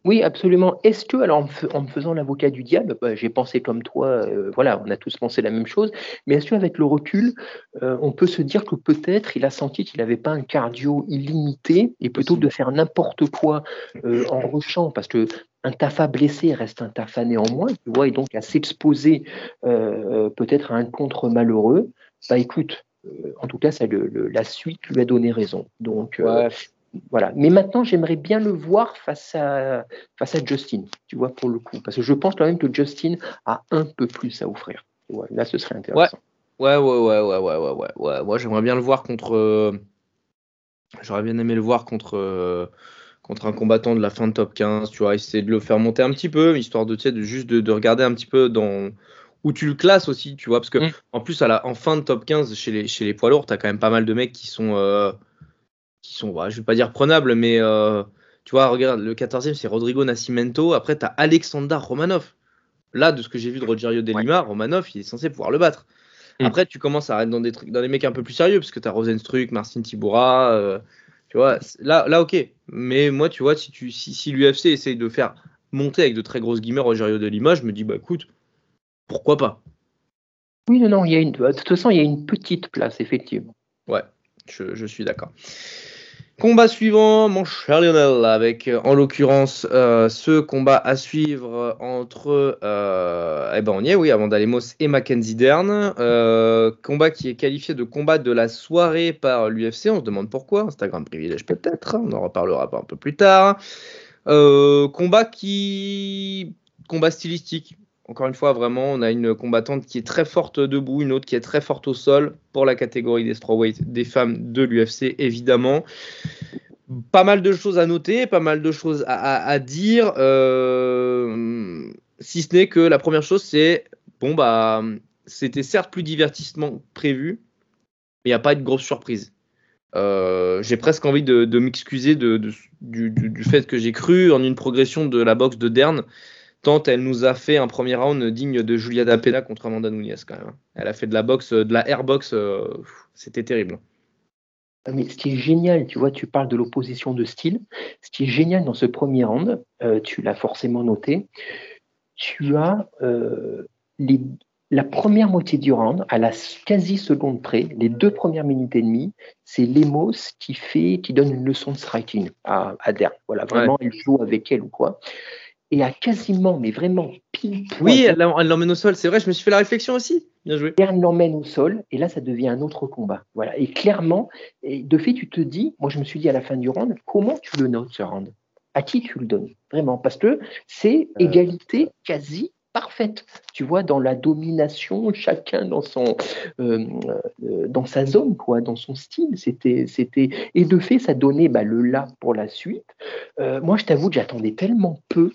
Oui, absolument. Est-ce que, alors en me, faisant l'avocat du diable, bah, j'ai pensé comme toi, euh, voilà, on a tous pensé la même chose, mais est-ce qu'avec le recul, euh, on peut se dire que peut-être il a senti qu'il n'avait pas un cardio illimité et plutôt de faire n'importe quoi euh, en rushant, parce que un Tafa blessé reste un Tafa néanmoins, tu vois, et donc à s'exposer peut-être à un contre malheureux, bah écoute, en tout cas, ça, la suite lui a donné raison. Donc, voilà. Mais maintenant, j'aimerais bien le voir face à, face à Justin, tu vois, pour le coup. Parce que je pense quand même que Justin a un peu plus à offrir. là, ce serait intéressant. Ouais, ouais, ouais, ouais, ouais, ouais, ouais. ouais. Moi, j'aimerais bien le voir contre. Euh, j'aurais bien aimé le voir contre. Contre un combattant de la fin de top 15, tu vois, essayer de le faire monter un petit peu, histoire de, de juste de, regarder un petit peu dans où tu le classes aussi, tu vois, parce que mm. en plus à la, en fin de top 15 chez les, chez les poids lourds, tu as quand même pas mal de mecs qui sont euh, qui sont, je vais pas dire prenables, mais euh, tu vois, regarde, le 14e, c'est Rodrigo Nascimento. Après, tu as Alexander Romanov. Là, de ce que j'ai vu de Rogerio de Lima, Romanov, il est censé pouvoir le battre. Mm. Après, tu commences à arrêter dans des trucs, dans des mecs un peu plus sérieux, parce que tu as Rosenstruck, Marcin Tibura. Euh, tu vois, là, là, ok. Mais moi, tu vois, si, tu, si, si l'UFC essaye de faire monter avec de très grosses guillemets Rogerio de Lima, je me dis, bah écoute, pourquoi pas? Oui, non, non, il y a une, de toute façon, il y a une petite place, effectivement. Ouais, je, je suis d'accord. Combat suivant, mon cher Lionel, avec en l'occurrence euh, ce combat à suivre entre, euh, eh ben on y est, oui, Amanda Lemos et Mackenzie Dern. Euh, combat qui est qualifié de combat de la soirée par l'UFC. On se demande pourquoi. Instagram privilège peut-être. On en reparlera un peu plus tard. combat qui, combat stylistique encore une fois, vraiment, on a une combattante qui est très forte debout, une autre qui est très forte au sol pour la catégorie des strawweight des femmes de l'UFC, évidemment. Pas mal de choses à noter, pas mal de choses à, dire. Euh, si ce n'est que la première chose, c'est bon, bah, c'était certes plus divertissement prévu, mais il n'y a pas de grosse surprise. Euh, j'ai presque envie de, m'excuser du, du, fait que j'ai cru en une progression de la boxe de Dern tant elle nous a fait un premier round digne de Julia Dapena contre Amanda Nunes quand même. Elle a fait de la boxe, de la airbox, euh, c'était terrible. Ah, mais ce qui est génial, tu vois, tu parles de l'opposition de style. Ce qui est génial dans ce premier round, euh, tu l'as forcément noté, tu as euh, la première moitié du round, à la quasi seconde près, les deux premières minutes et demie, c'est Lemos qui fait, qui donne une leçon de striking à, à Voilà, vraiment, il joue avec elle ou quoi et à quasiment, mais vraiment pile Oui, elle l'emmène au sol, c'est vrai, je me suis fait la réflexion aussi. Bien joué. Elle l'emmène au sol, et là, ça devient un autre combat. Voilà. Et clairement, et de fait, tu te dis, moi, je me suis dit à la fin du round, comment tu le notes, ce round? À qui tu le donnes? Vraiment, parce que c'est euh. égalité quasi parfaite. Tu vois, dans la domination, chacun dans son, euh, euh, dans sa zone, quoi, dans son style. C'était, c'était, et de fait, ça donnait bah, le là pour la suite. Euh, moi, je t'avoue que j'attendais tellement peu,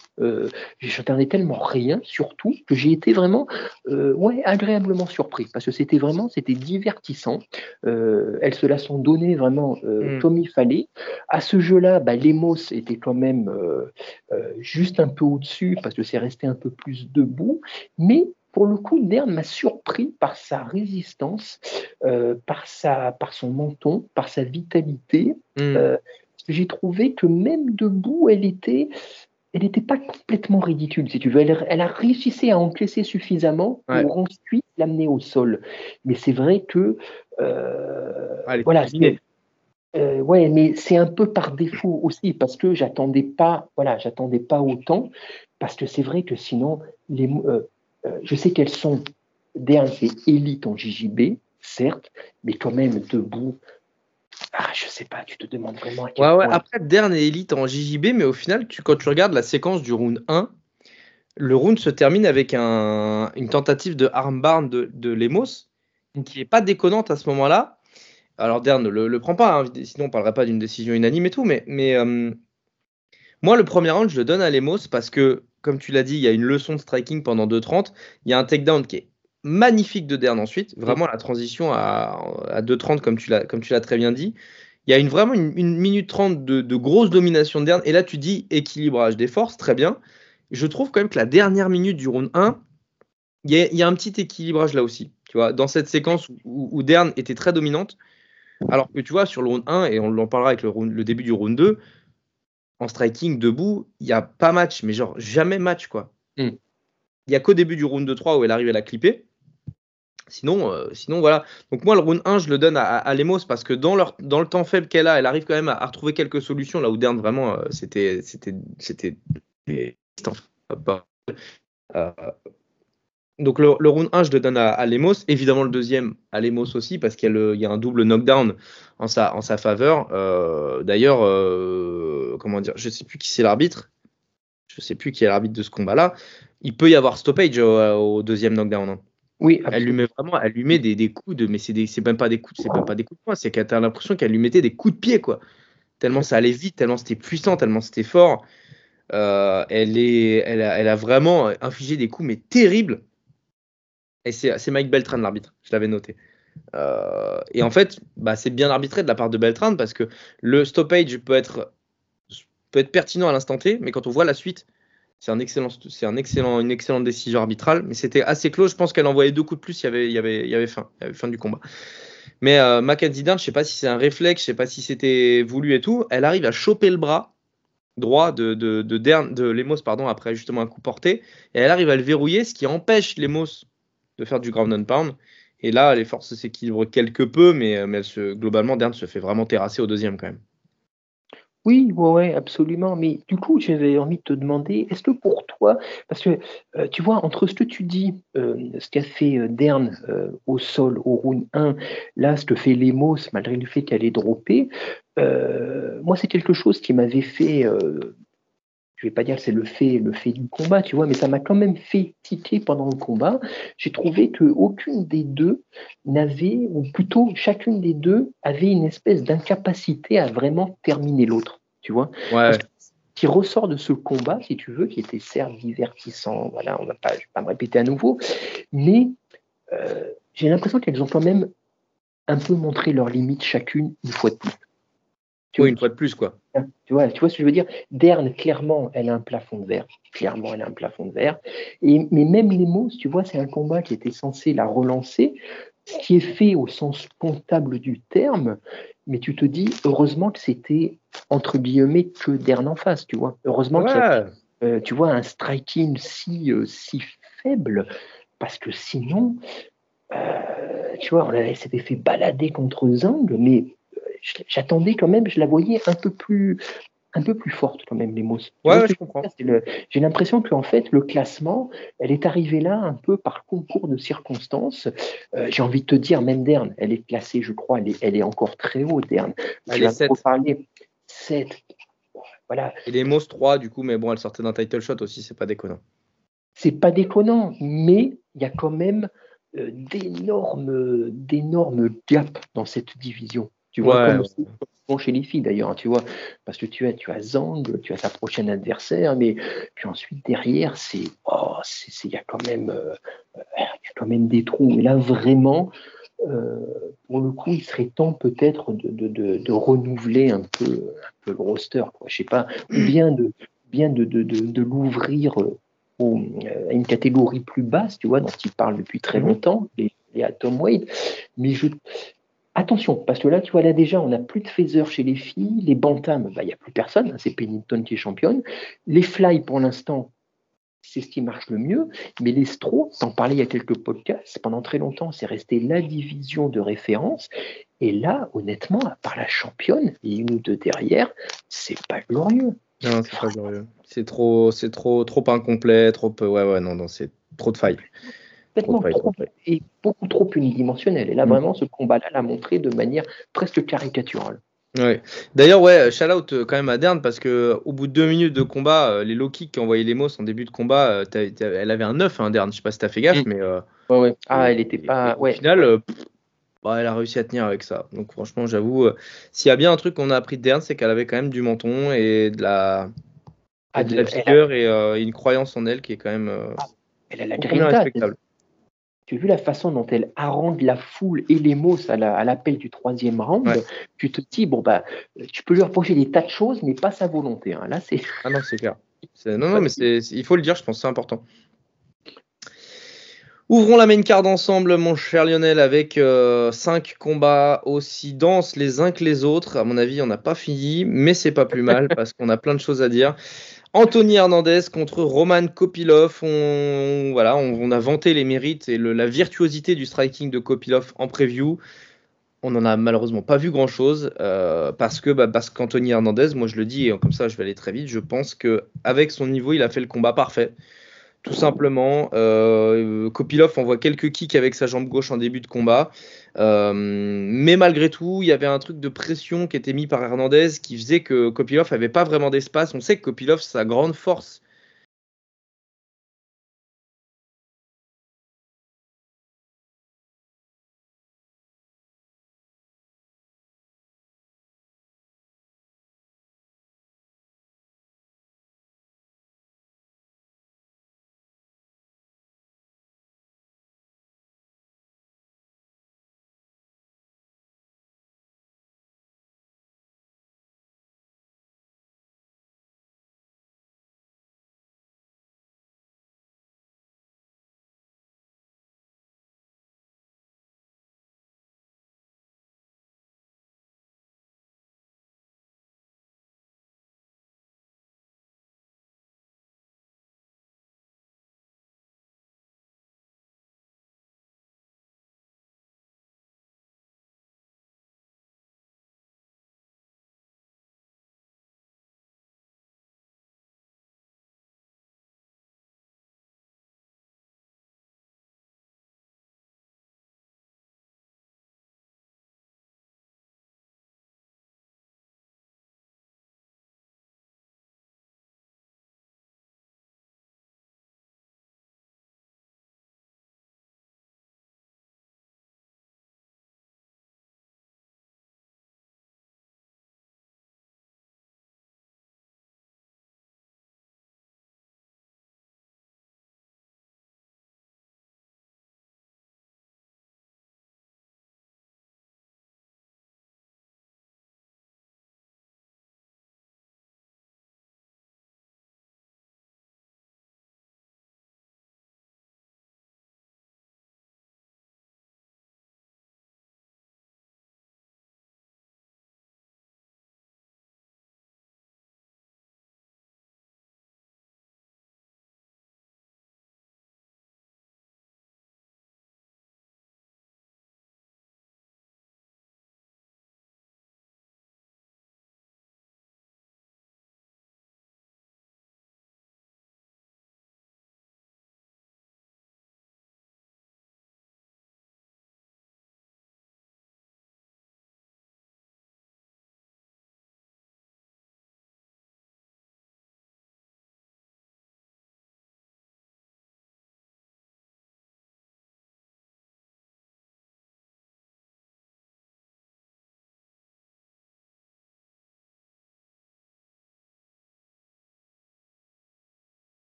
j'attendais tellement rien, surtout que j'ai été vraiment, ouais, agréablement surpris parce que c'était vraiment, c'était divertissant. elles se la sont données vraiment mm. Tommy Fallet. À ce jeu-là, bah, Lemos était quand même juste un peu au-dessus parce que c'est resté un peu plus mais pour le coup, Dern m'a surpris par sa résistance, euh, par, sa, par son menton, par sa vitalité. Hmm. Euh, j'ai trouvé que même debout, elle était, elle n'était pas complètement ridicule, si tu veux. Elle, a réussi à encaisser suffisamment pour ensuite l'amener au sol. Mais c'est vrai que euh, voilà, ouais, mais c'est un peu par défaut aussi parce que j'attendais pas, voilà, j'attendais pas autant parce que c'est vrai que sinon, les, euh, euh, je sais qu'elles sont Dern et élite en JJB, certes, mais quand même debout. Ah, je sais pas, tu te demandes vraiment à quel ouais, ouais. Après, élite en JJB, mais au final, tu, quand tu regardes la séquence du round 1, le round se termine avec un, une tentative de armbar de, de Lemos, qui n'est pas déconnante à ce moment-là. Alors, Dern ne le, prend pas, hein, sinon on ne parlerait pas d'une décision unanime et tout, mais, mais euh, moi, le premier round, je le donne à Lemos parce que comme tu l'as dit, il y a une leçon de striking pendant 2.30. Il y a un takedown qui est magnifique de Dern ensuite. Vraiment, la transition à, à 2.30, comme tu l'as très bien dit. Il y a vraiment une, minute 30 de, grosse domination de Dern. Et là, tu dis équilibrage des forces, très bien. Je trouve quand même que la dernière minute du round 1, il y, a un petit équilibrage là aussi. Tu vois, dans cette séquence où, où Dern était très dominante, alors que tu vois, sur le round 1, et on en parlera avec le, début du round 2, en striking, debout, il n'y a pas match, mais genre jamais match, quoi. Hmm. Il n'y a qu'au début du round 2-3 où elle arrive à la clipper. Sinon, euh, sinon, voilà. Donc moi, le round 1, je le donne à, Lemos parce que dans, leur, dans le temps faible qu'elle a, elle arrive quand même à, retrouver quelques solutions. Là où Dern, vraiment, euh, c'était... c'était, c'était euh, donc le, round 1, je le donne à, Lemos. Évidemment, le deuxième à Lemos aussi, parce qu'il y, a un double knockdown en sa, en sa faveur. D'ailleurs, comment dire, je ne sais plus qui c'est l'arbitre. Je ne sais plus qui est l'arbitre de ce combat-là. Il peut y avoir stoppage au, deuxième knockdown. Hein. Oui, elle lui met vraiment, elle lui met des, des coups de, mais c'est même pas des coups, c'est même pas des coups de poing, c'est qu'elle a l'impression qu'elle lui mettait des coups de pied quoi. Tellement ça allait vite, tellement c'était puissant, tellement c'était fort. Euh, elle est, elle a, elle a, vraiment infligé des coups mais terribles. Et c'est Mike Beltran l'arbitre, je l'avais noté. Euh, et en fait, bah, c'est bien arbitré de la part de Beltran parce que le stoppage peut être, peut être pertinent à l'instant T, mais quand on voit la suite, c'est un excellent, c'est un excellent, une excellente décision arbitrale, mais c'était assez close. Je pense qu'elle envoyait deux coups de plus, il y avait, il y avait, il y avait fin, fin du combat. Mais euh, Mackenzie Dern, je sais pas si c'est un réflexe, je sais pas si c'était voulu et tout. Elle arrive à choper le bras droit de, de, de, de Lemos pardon, après justement un coup porté, et elle arrive à le verrouiller, ce qui empêche Lemos de faire du ground and pound. Et là, les forces s'équilibrent quelque peu, mais, mais se, globalement, Dern se fait vraiment terrasser au deuxième quand même. Oui, ouais, absolument. Mais du coup, j'avais envie de te demander, est-ce que pour toi, parce que euh, tu vois, entre ce que tu dis, euh, ce qu'a fait euh, Dern au sol, au round 1, là, ce que fait Lemos, malgré le fait qu'elle est droppée, moi, c'est quelque chose qui m'avait fait, je vais pas dire que c'est le fait, le fait du combat, tu vois, mais ça m'a quand même fait tiquer pendant le combat. J'ai trouvé qu'aucune des deux n'avait, ou plutôt chacune des deux avait une espèce d'incapacité à vraiment terminer l'autre, tu vois. Ouais. qui ressort de ce combat, si tu veux, qui était certes divertissant, voilà, on va pas, je vais pas me répéter à nouveau, mais euh, j'ai l'impression qu'elles ont quand même un peu montré leurs limites chacune une fois de plus. Tu oui, une fois de plus, quoi. Tu vois, tu vois ce que je veux dire? Dern, clairement, elle a un plafond de verre. Clairement, elle a un plafond de verre. Et, mais même les mots, tu vois, c'est un combat qui était censé la relancer, ce qui est fait au sens comptable du terme. Mais tu te dis, heureusement que c'était, entre guillemets, que Dern en face, tu vois. Heureusement que euh, tu vois, un striking si, euh, si faible, parce que sinon, euh, tu vois, on s'était fait balader contre Zang, mais j'attendais quand même, je la voyais un peu plus, un peu plus forte quand même, les mots. Ouais, je comprends. J'ai l'impression qu'en fait, le classement, elle est arrivée là un peu par concours de circonstances. Euh, j'ai envie de te dire, même Dern, elle est classée, je crois, elle est, elle est encore très haut, Dern. Elle est 7. parler 7. Voilà. Et les mots 3, du coup, mais bon, elle sortait d'un title shot aussi, c'est pas déconnant. C'est pas déconnant, mais il y a quand même euh, d'énormes, d'énormes gaps dans cette division. Tu vois, comme chez les filles d'ailleurs, hein, tu vois, parce que tu as, tu as Zang, tu as sa prochaine adversaire, mais puis ensuite derrière, c'est, oh, il y a quand même, euh, y a quand même des trous. Et là, vraiment, euh, pour le coup, il serait temps peut-être de, de, de, renouveler un peu, un peu le roster, quoi. Je sais pas, ou bien de, bien de, de, l'ouvrir à une catégorie plus basse, tu vois, dont il parle depuis très mhm. longtemps, les, les Atom Wade. Mais je, Attention, parce que là, tu vois, là déjà, on n'a plus de phasers chez les filles. Les bantams, bah, il n'y a plus personne. Hein, c'est Pennington qui est championne. Les fly, pour l'instant, c'est ce qui marche le mieux. Mais les stro, t'en parlais il y a quelques podcasts, pendant très longtemps, c'est resté la division de référence. Et là, honnêtement, à part la championne et une ou deux derrière, c'est pas glorieux. Non, c'est pas glorieux. C'est trop, trop, trop incomplet, trop, ouais, ouais, non, non, c'est trop de failles et beaucoup trop unidimensionnel. Et là, mm. vraiment, ce combat-là l'a montré de manière presque caricaturale. Ouais. D'ailleurs, ouais, shout out euh, quand même à Dern parce que au bout de deux minutes de combat, euh, les low kicks qui envoyaient les Moss en début de combat, euh, elle avait un 9, hein, Dern. Je sais pas si t'as fait gaffe, mm. mais. ouais, ouais. Ah, elle était pas. Au final, bah, elle a réussi à tenir avec ça. Donc, franchement, j'avoue, s'il y a bien un truc qu'on a appris de Dern, c'est qu'elle avait quand même du menton et de la, ah, de la vigueur et une croyance en elle qui est quand même. elle a la respectable. Tu as vu la façon dont elle harangue la foule et les mots à l'appel du troisième round Tu te dis, bon, bah, tu peux lui reprocher des tas de choses, mais pas sa volonté. Hein. Là, c'est. Ah non, c'est clair. Non, non, mais il faut le dire, je pense, c'est important. Ouvrons la main card ensemble, mon cher Lionel, avec 5 euh, combats aussi denses les uns que les autres. À mon avis, on n'a pas fini, mais c'est pas plus mal [LAUGHS] parce qu'on a plein de choses à dire. Anthony Hernandez contre Roman Kopilov. On, voilà, on, a vanté les mérites et la virtuosité du striking de Kopilov en preview. On n'en a malheureusement pas vu grand chose euh, parce que bah, parce qu'Anthony Hernandez, moi je le dis et comme ça je vais aller très vite, je pense que avec son niveau, il a fait le combat parfait tout simplement. Euh, Kopilov envoie quelques kicks avec sa jambe gauche en début de combat. Euh, mais malgré tout, il y avait un truc de pression qui était mis par Hernandez qui faisait que Kopilov n'avait pas vraiment d'espace. On sait que Kopilov, sa grande force,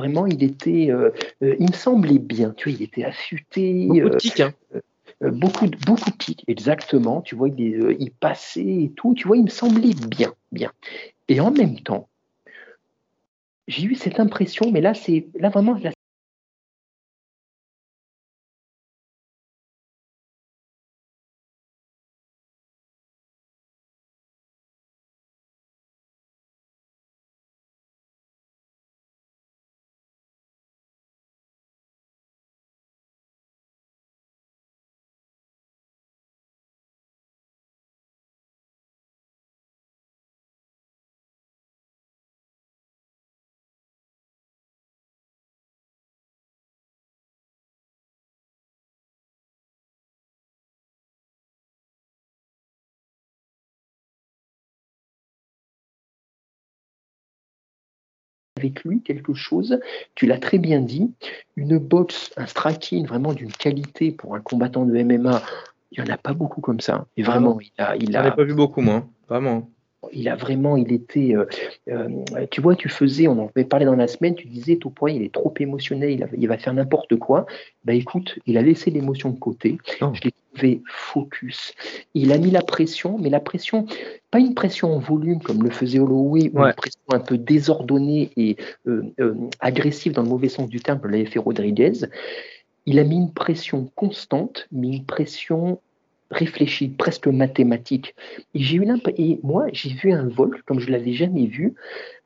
vraiment, il était, euh, euh, il me semblait bien. Tu vois, il était affûté. Beaucoup de hein. euh, beaucoup de beaucoup de exactement. Tu vois, il, est, il passait et tout. Tu vois, il me semblait bien, bien. Et en même temps, j'ai eu cette impression, mais là, c'est là vraiment. là, avec lui quelque chose, tu l'as très bien dit, une boxe, un striking vraiment d'une qualité pour un combattant de MMA, il n'y en a pas beaucoup comme ça. Et vraiment, il a, il J'en ai a, pas vu beaucoup, moi. Vraiment. Il a vraiment, il était, euh, euh, tu vois, tu faisais, on en avait parlé dans la semaine, tu disais, Topoy, il est trop émotionnel, il, a- il va faire n'importe quoi. Bah écoute, il a laissé l'émotion de côté. Oh. Je l'ai trouvé focus. Il a mis la pression, mais la pression, pas une pression en volume comme le faisait Holloway, ou une pression un peu désordonnée et euh, euh, agressive dans le mauvais sens du terme, comme l'avait fait Rodriguez. Il a mis une pression constante, mais une pression réfléchie, presque mathématique. Et j'ai eu et moi, j'ai vu un Volk comme je l'avais jamais vu,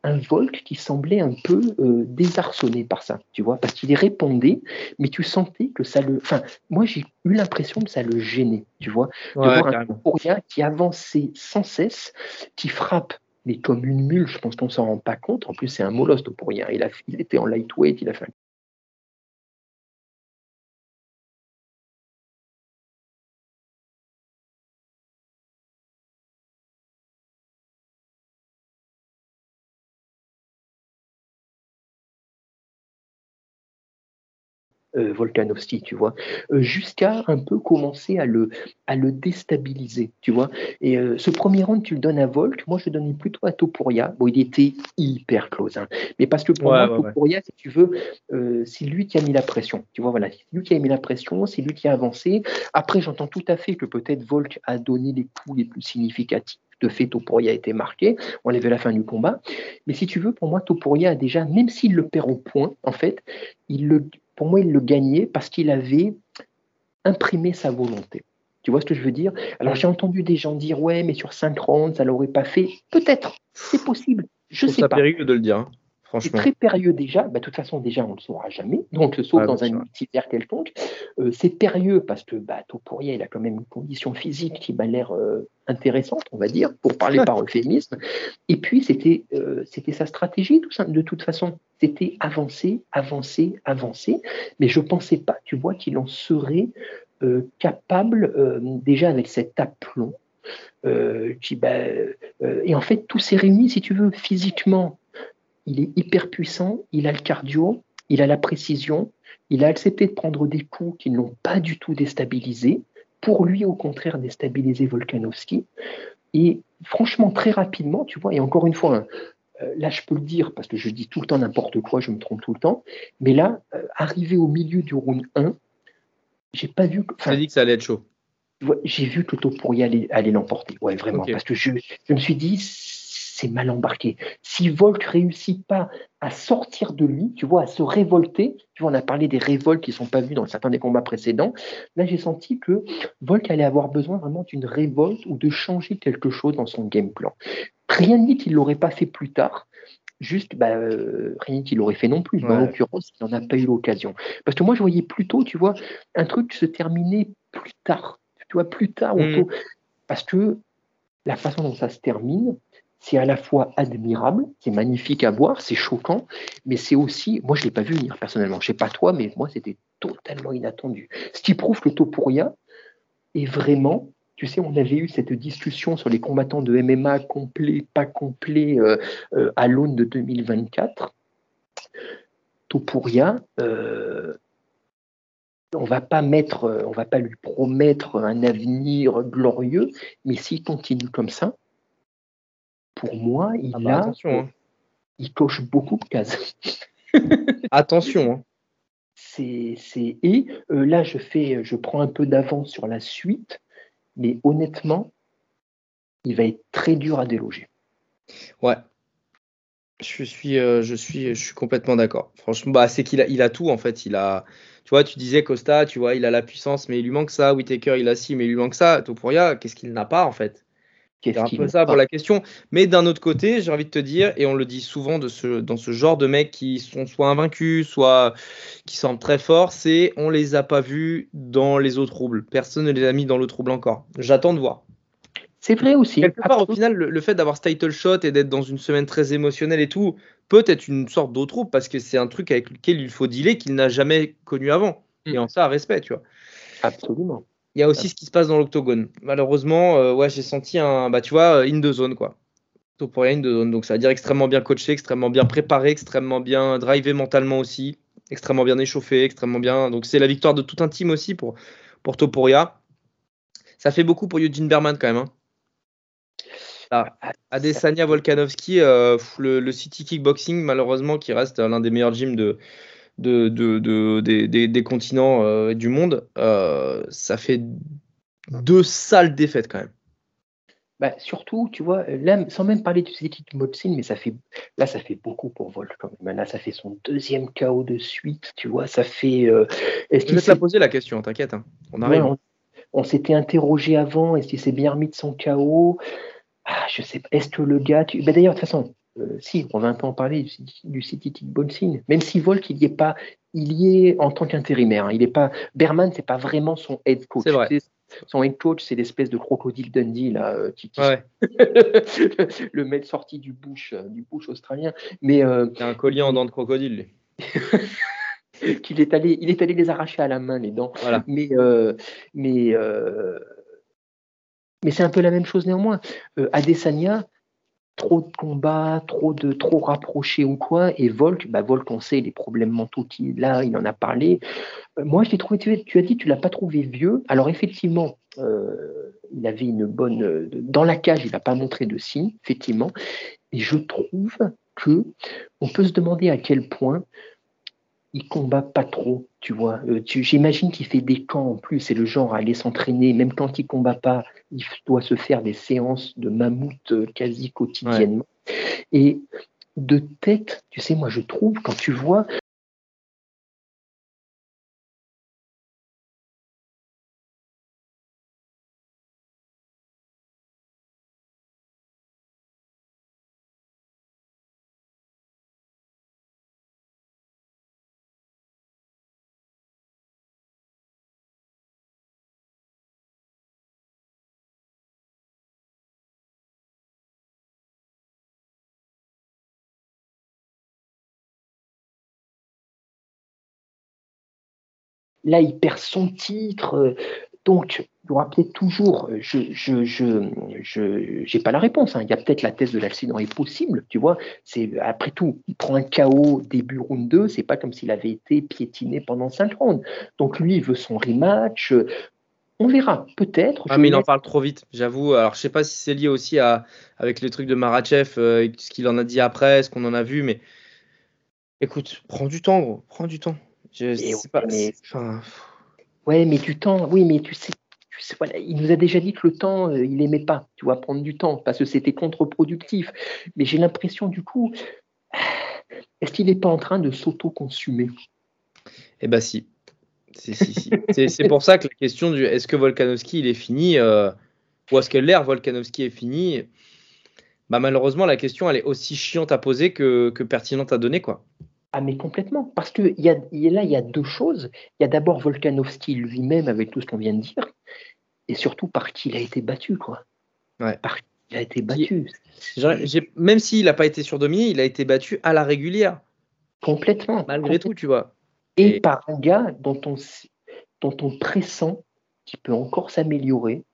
un Volk qui semblait un peu euh, désarçonné par ça, tu vois, parce qu'il y répondait, mais tu sentais que ça le, enfin, moi j'ai eu l'impression que ça le gênait, tu vois, de Ouais, voir un. Topuria qui avançait sans cesse, qui frappe. Mais comme une mule, je pense qu'on s'en rend pas compte. En plus, c'est un molosse Topuria. Il, a, il était en lightweight, il a fait un Volkanovski, tu vois, euh, jusqu'à un peu commencer à le, à le déstabiliser, tu vois. Et euh, ce premier round, tu le donnes à Volk, moi je le donnais plutôt à Topuria. Bon, il était hyper close, hein. mais parce que pour Ouais, moi, ouais, ouais. Topuria, si tu veux, euh, c'est lui qui a mis la pression, tu vois, voilà, c'est lui qui a mis la pression, c'est lui qui a avancé. Après, j'entends tout à fait que peut-être Volk a donné les coups les plus significatifs. De fait, Topuria a été marqué. On l'a vu à la fin du combat. Mais si tu veux, pour moi, Topuria a déjà, même s'il le perd au point, en fait, il le, pour moi, il le gagnait parce qu'il avait imprimé sa volonté. Tu vois ce que je veux dire? Alors, j'ai entendu des gens dire Ouais, mais sur 5 rounds, ça l'aurait pas fait. Peut-être, c'est possible. Je sais pas. périlleux de le dire, hein, C'est franchement. très périlleux déjà. Bah, de toute façon, déjà, on ne le saura jamais. Donc, sauf Ouais, dans un multivers quelconque. Euh, c'est périlleux parce que bah, Topuria, il a quand même une condition physique qui m'a l'air euh, intéressante, on va dire, pour parler [LAUGHS] par euphémisme. Et puis, c'était euh, c'était sa stratégie, tout ça, de toute façon. C'était avancer, avancer, avancer. Mais je ne pensais pas, tu vois, qu'il en serait euh, capable, euh, déjà avec cet aplomb, euh, qui, bah, euh, et en fait, tout s'est réuni, si tu veux, physiquement. Il est hyper puissant, il a le cardio, il a la précision, il a accepté de prendre des coups qui ne l'ont pas du tout déstabilisé, pour lui, au contraire, déstabiliser Volkanovski. Et franchement, très rapidement, tu vois, et encore une fois, hein, euh, là, je peux le dire parce que je dis tout le temps n'importe quoi, je me trompe tout le temps, mais là, euh, arrivé au milieu du round 1, j'ai pas vu. as enfin, dit que ça allait être chaud. j'ai vu que Topuria aller, aller l'emporter. Ouais, vraiment. Parce que je, je me suis dit, c'est mal embarqué. Si Volk réussit pas à sortir de lui, tu vois, à se révolter, tu vois, on a parlé des révoltes qui sont pas vues dans certains des combats précédents. Là, j'ai senti que Volk allait avoir besoin vraiment d'une révolte ou de changer quelque chose dans son game plan. Rien ne dit qu'il l'aurait pas fait plus tard. Juste, bah, euh, rien ne dit qu'il l'aurait fait non plus. En l'occurrence, il n'en a pas eu l'occasion. Parce que moi, je voyais plutôt, tu vois, un truc se terminer plus tard. Tu vois, plus tard, autour- parce que la façon dont ça se termine, c'est à la fois admirable, c'est magnifique à voir, c'est choquant, mais c'est aussi, moi je l'ai pas vu venir personnellement, je sais pas toi, mais moi c'était totalement inattendu. Ce qui prouve que Topuria est vraiment, tu sais, on avait eu cette discussion sur les combattants de MMA complets, pas complets, euh, euh, à l'aune de 2024. Topuria, euh, on va pas mettre, on va pas lui promettre un avenir glorieux, mais s'il continue comme ça, pour moi, il Ah bah, a, attention, hein. il coche beaucoup de cases. [LAUGHS] Attention. Hein. C'est, c'est... Et euh, là, je, fais, je prends un peu d'avance sur la suite, mais honnêtement, il va être très dur à déloger. Ouais. Je suis, euh, je suis, je suis complètement d'accord. Franchement, bah, c'est qu'il a, il a tout en fait. Il a, tu vois, tu disais Costa, tu vois, il a la puissance, mais il lui manque ça. Whitaker, il a si, mais il lui manque ça. Topuria, qu'est-ce qu'il n'a pas en fait? C'est un peu ça pour la question. Mais d'un autre côté, j'ai envie de te dire, et on le dit souvent de ce, dans ce genre de mecs qui sont soit invaincus, soit qui semblent très forts, c'est on les a pas vus dans les autres troubles. Personne ne les a mis dans le trouble encore. J'attend de voir. C'est vrai aussi. Quelque part, au final, le, fait d'avoir ce title shot et d'être dans une semaine très émotionnelle et tout, peut être une sorte d'autre parce que c'est un truc avec lequel il faut dealer qu'il n'a jamais connu avant. Mm. Et en ça, respect, tu vois. Absolument. Il y a aussi ce qui se passe dans l'octogone. Malheureusement, euh, ouais, j'ai senti un, bah, tu vois, in the zone, quoi. Rien in the zone. Donc, ça veut dire extrêmement bien coaché, extrêmement bien préparé, extrêmement bien drivé mentalement aussi, extrêmement bien échauffé, extrêmement bien. Donc, c'est la victoire de tout un team aussi pour, pour Topuria. Ça fait beaucoup pour Eugene Berman quand même. Hein. Ah, Adesanya Volkanovski, euh, le, City Kickboxing, malheureusement, qui reste l'un des meilleurs gyms de, de, de, des, continents euh, du monde, euh, ça fait deux sales défaites quand même. Bah, surtout, tu vois, là, sans même parler du City Kickboxing, mais ça fait, là, ça fait beaucoup pour Volk quand même. Là, ça fait son deuxième KO de suite, tu vois, ça fait. est-ce Je vais te la poser la question, t'inquiète, hein. on arrive. on, on s'était interrogé avant, est-ce qu'il s'est bien remis de son KO ah, je sais pas. Est-ce que le gars. Tu... Bah, D'ailleurs, de toute façon, euh, si, on va un peu en parler du, City Kickboxing. Même si Volk, il y est pas. Il y est en tant qu'intérimaire. Hein. Il est pas. Berman, c'est pas vraiment son head coach. C'est vrai. Son head coach, c'est l'espèce de crocodile Dundee là, euh, qui, [LAUGHS] le mec sorti du bush, euh, du bush australien. Mais euh... un collier en dents de crocodile. [LAUGHS] qu'il est allé, il est allé les arracher à la main les dents. Voilà. Mais, mais mais c'est un peu la même chose néanmoins. Adesanya, trop de combats, trop de trop rapprochés ou quoi, et Volk, bah Volk, on sait les problèmes mentaux qu'il a, il en a parlé. Euh, moi, je l'ai trouvé, tu, as dit, tu l'as pas trouvé vieux. Alors effectivement, euh, il avait une bonne, dans la cage, il n'a pas montré de signe, effectivement. Et je trouve que on peut se demander à quel point il combat pas trop, tu vois. Euh, j'imagine qu'il fait des camps en plus, c'est le genre à aller s'entraîner, même quand il combat pas, il doit se faire des séances de mammouth euh, quasi quotidiennement. Et de tête, tu sais, moi je trouve, quand tu vois Là, il perd son titre. Donc, il y aura peut-être toujours, je je, je, je j'ai pas la réponse. Hein. Il y a peut-être la thèse de l'accident est possible, tu vois. C'est après tout, il prend un KO début round 2, c'est pas comme s'il avait été piétiné pendant 5 rounds. Donc lui, il veut son rematch. On verra, peut-être. Ah, mais il en parle trop vite, j'avoue. Alors, je sais pas si c'est lié aussi à, avec le truc de Marachev, euh, ce qu'il en a dit après, ce qu'on en a vu, mais écoute, prends du temps, gros, prends du temps. Je sais pas. Mais... Ouais, mais du temps, oui, mais tu sais, voilà, il nous a déjà dit que le temps, euh, il aimait pas, tu vois, prendre du temps, parce que c'était contre-productif. Mais j'ai l'impression, du coup, [SIGHS] est-ce qu'il n'est pas en train de s'auto-consumer? Eh ben si. C'est pour ça que la question du est-ce que Volkanovski il est fini euh, ou est-ce que l'ère Volkanovski est fini bah malheureusement la question elle est aussi chiante à poser que, que pertinente à donner quoi. Ah, mais complètement. Parce que y a, là, il y a deux choses. Il y a d'abord Volkanovski lui-même, avec tout ce qu'on vient de dire, et surtout par qui il a été battu, quoi. Ouais. Par qui il a été battu. Même s'il n'a pas été surdominé, il a été battu à la régulière. Complètement. Malgré tout, tu vois. Et, par un gars dont on, dont on pressent qu'il peut encore s'améliorer,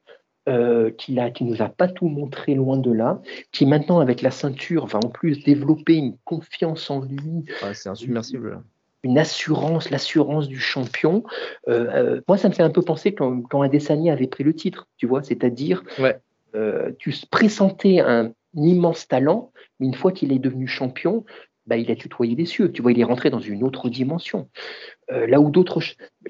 euh, qui, qui nous a pas tout montré loin de là, qui maintenant avec la ceinture va en plus développer une confiance en lui. c'est insubmersible. Une assurance, l'assurance du champion. Euh, euh, moi, ça me fait un peu penser quand, quand Adesanya avait pris le titre, tu vois, c'est-à-dire, ouais. tu pressentais un immense talent, mais une fois qu'il est devenu champion, bah, il a tutoyé les cieux. Tu vois, il est rentré dans une autre dimension. Euh, là où d'autres,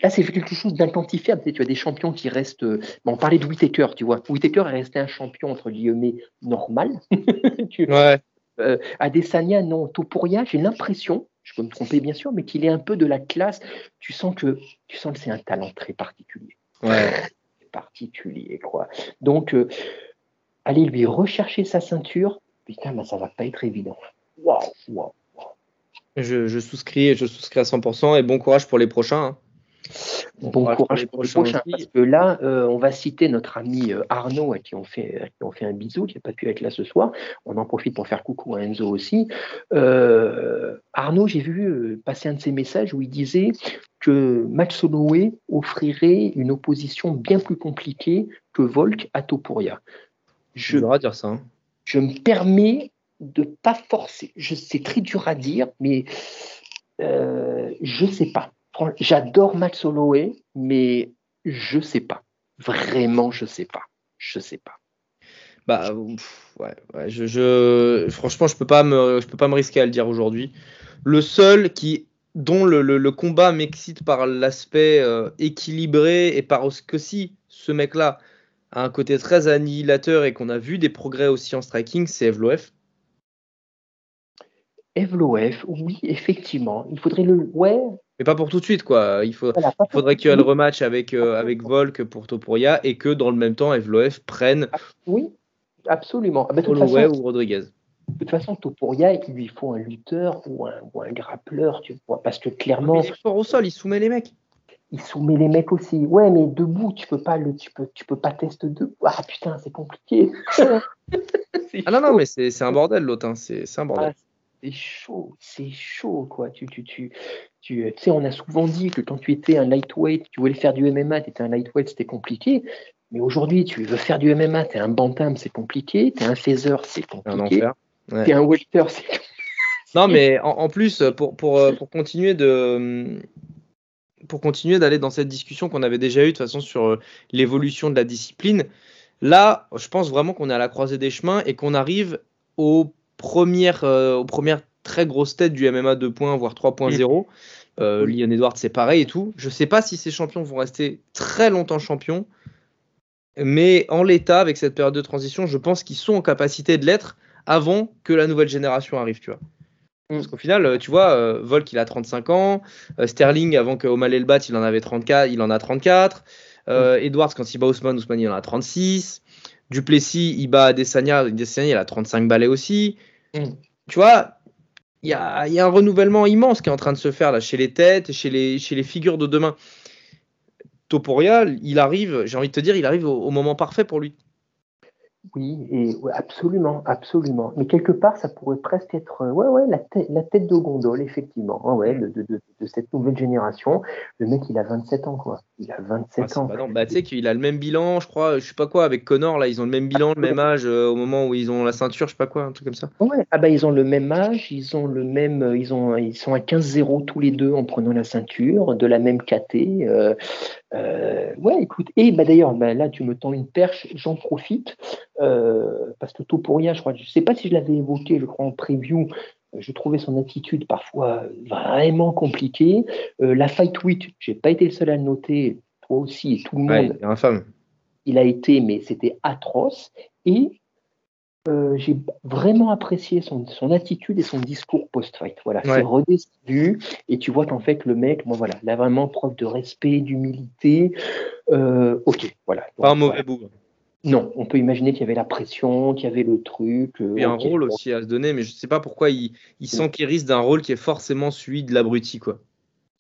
là c'est quelque chose d'inquantifiable. Tu, as des champions qui restent. Euh, on parlait de Whitaker, tu vois. Whitaker est resté un champion entre guillemets normal. [LAUGHS] tu... ouais. Euh, Adesanya, non. Topuria, j'ai l'impression, je peux me tromper bien sûr, mais qu'il est un peu de la classe. Tu sens que, tu sens que c'est un talent très particulier. Ouais. particulier, quoi. Donc, euh, aller lui rechercher sa ceinture, putain, bah, ça va pas être évident. Waouh, waouh. Je, souscris, je souscris à 100% et bon courage pour les prochains. Hein. Bon, courage, pour les prochains, parce que là, euh, on va citer notre ami euh, Arnaud, à qui on fait, qui on fait un bisou, qui n'a pas pu être là ce soir. On en profite pour faire coucou à Enzo aussi. Euh, Arnaud, j'ai vu passer un de ses messages où il disait que Max Holloway offrirait une opposition bien plus compliquée que Volk à Topuria. Je, je dire ça. Hein. Je me permets de pas forcer. Je c'est très dur à dire, mais euh, je sais pas. J'adore Max Holloway, mais je sais pas. Vraiment, je sais pas. Je sais pas. Bah ouais, franchement, je peux pas me, peux pas me risquer à le dire aujourd'hui. Le seul qui dont le, combat m'excite par l'aspect euh, équilibré et par ce que si ce mec-là a un côté très annihilateur et qu'on a vu des progrès aussi en striking, c'est Evloef. Evloef, oui, effectivement. Il faudrait le. Ouais. Mais pas pour tout de suite, quoi. Il, faut... faudrait qu'il y ait le rematch avec, euh, avec Volk pour Topuria et que dans le même temps, Evloef prenne. Ah, oui, absolument. Ah, ou Rodriguez. De toute façon, Topuria, il lui faut un lutteur ou un, ou un grappleur, tu vois. Parce que clairement. Mais il est fort au sol, il soumet les mecs. Il soumet les mecs aussi. Ouais, mais debout, tu peux pas le, tu peux, tu peux pas tester debout. Ah putain, c'est compliqué. [LAUGHS] ah non, non, mais c'est un bordel l'autre. Hein. C'est un bordel. Ah, c'est chaud, c'est chaud, quoi. Tu, tu, tu, tu, sais, on a souvent dit que quand tu étais un lightweight, tu voulais faire du MMA, tu étais un lightweight, c'était compliqué. Mais aujourd'hui, tu veux faire du MMA, tu es un bantam, c'est compliqué. Tu es un phaser, c'est compliqué. Tu es un welter, c'est Non, mais en, plus, pour, pour, euh, pour continuer de pour continuer d'aller dans cette discussion qu'on avait déjà eue de toute façon sur euh, l'évolution de la discipline, là, je pense vraiment qu'on est à la croisée des chemins et qu'on arrive au première, euh, aux premières très grosses têtes du MMA 2.0, voire 3.0. Euh, Leon Edwards, c'est pareil et tout. Je ne sais pas si ces champions vont rester très longtemps champions, mais en l'état, avec cette période de transition, je pense qu'ils sont en capacité de l'être avant que la nouvelle génération arrive, tu vois. Mm. Parce qu'au final, euh, tu vois, euh, Volk, il a 35 ans. Sterling, avant que O'Malley le batte, il en avait 34. Il en a 34. Mm. Edwards, quand il bat Ousmane, Ousmane, il en a 36. Duplessis, il bat Desania. Desania, il a 35 balais aussi. Tu vois, il y a, un renouvellement immense qui est en train de se faire là chez les têtes, chez les, chez les figures de demain. Toporia, il arrive, j'ai envie de te dire, il arrive au moment parfait pour lui. Oui, et absolument, absolument. Mais quelque part, ça pourrait presque être ouais, ouais, la, tête, la tête de gondole, effectivement, hein, ouais, de, de, de, cette nouvelle génération. Le mec, il a 27 ans, quoi. Il a 27 ah, ans. Bah, tu sais qu'il a le même bilan, je crois, je sais pas quoi, avec Connor, là, ils ont le même bilan, le même âge euh, au moment où ils ont la ceinture, je sais pas quoi, un truc comme ça. Ouais, ah bah ils ont le même âge, ils ont le même, euh, ils ont, ils sont à 15-0 tous les deux en prenant la ceinture, de la même KT. Euh, euh, ouais, écoute, et bah d'ailleurs, bah, là, tu me tends une perche, j'en profite. Euh, parce que tout pour rien, je crois, je ne sais pas si je l'avais évoqué, je crois en preview, euh, je trouvais son attitude parfois vraiment compliquée. Euh, la fight week, j'ai pas été le seul à le noter, toi aussi et tout le monde. infâme. Il a été, mais c'était atroce. Et j'ai vraiment apprécié son, son, attitude et son discours post-fight. Voilà, c'est redescendu et tu vois qu'en fait le mec, moi voilà, il a vraiment preuve de respect, d'humilité. ok, voilà. pas un mauvais bout. Non, on peut imaginer qu'il y avait la pression, qu'il y avait le truc. Il y a un rôle aussi à se donner, mais je ne sais pas pourquoi il, il s'enquérisse d'un rôle qui est forcément celui de l'abruti, quoi.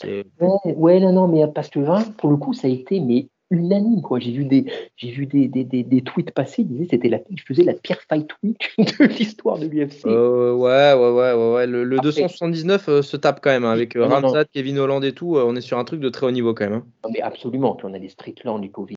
Ouais, non, non, mais parce que hein, pour le coup, ça a été mais unanime, quoi. J'ai vu des, j'ai vu des, des, des, tweets passer, ils c'était la, je faisais la pire fight week [LAUGHS] de l'histoire de l'UFC. Euh, ouais, ouais, ouais, ouais, ouais. Le, 279 euh, se tape quand même hein, avec euh, Kevin Holland et tout. on est sur un truc de très haut niveau quand même. Hein. Non, mais absolument. On a des Strickland, du Covid.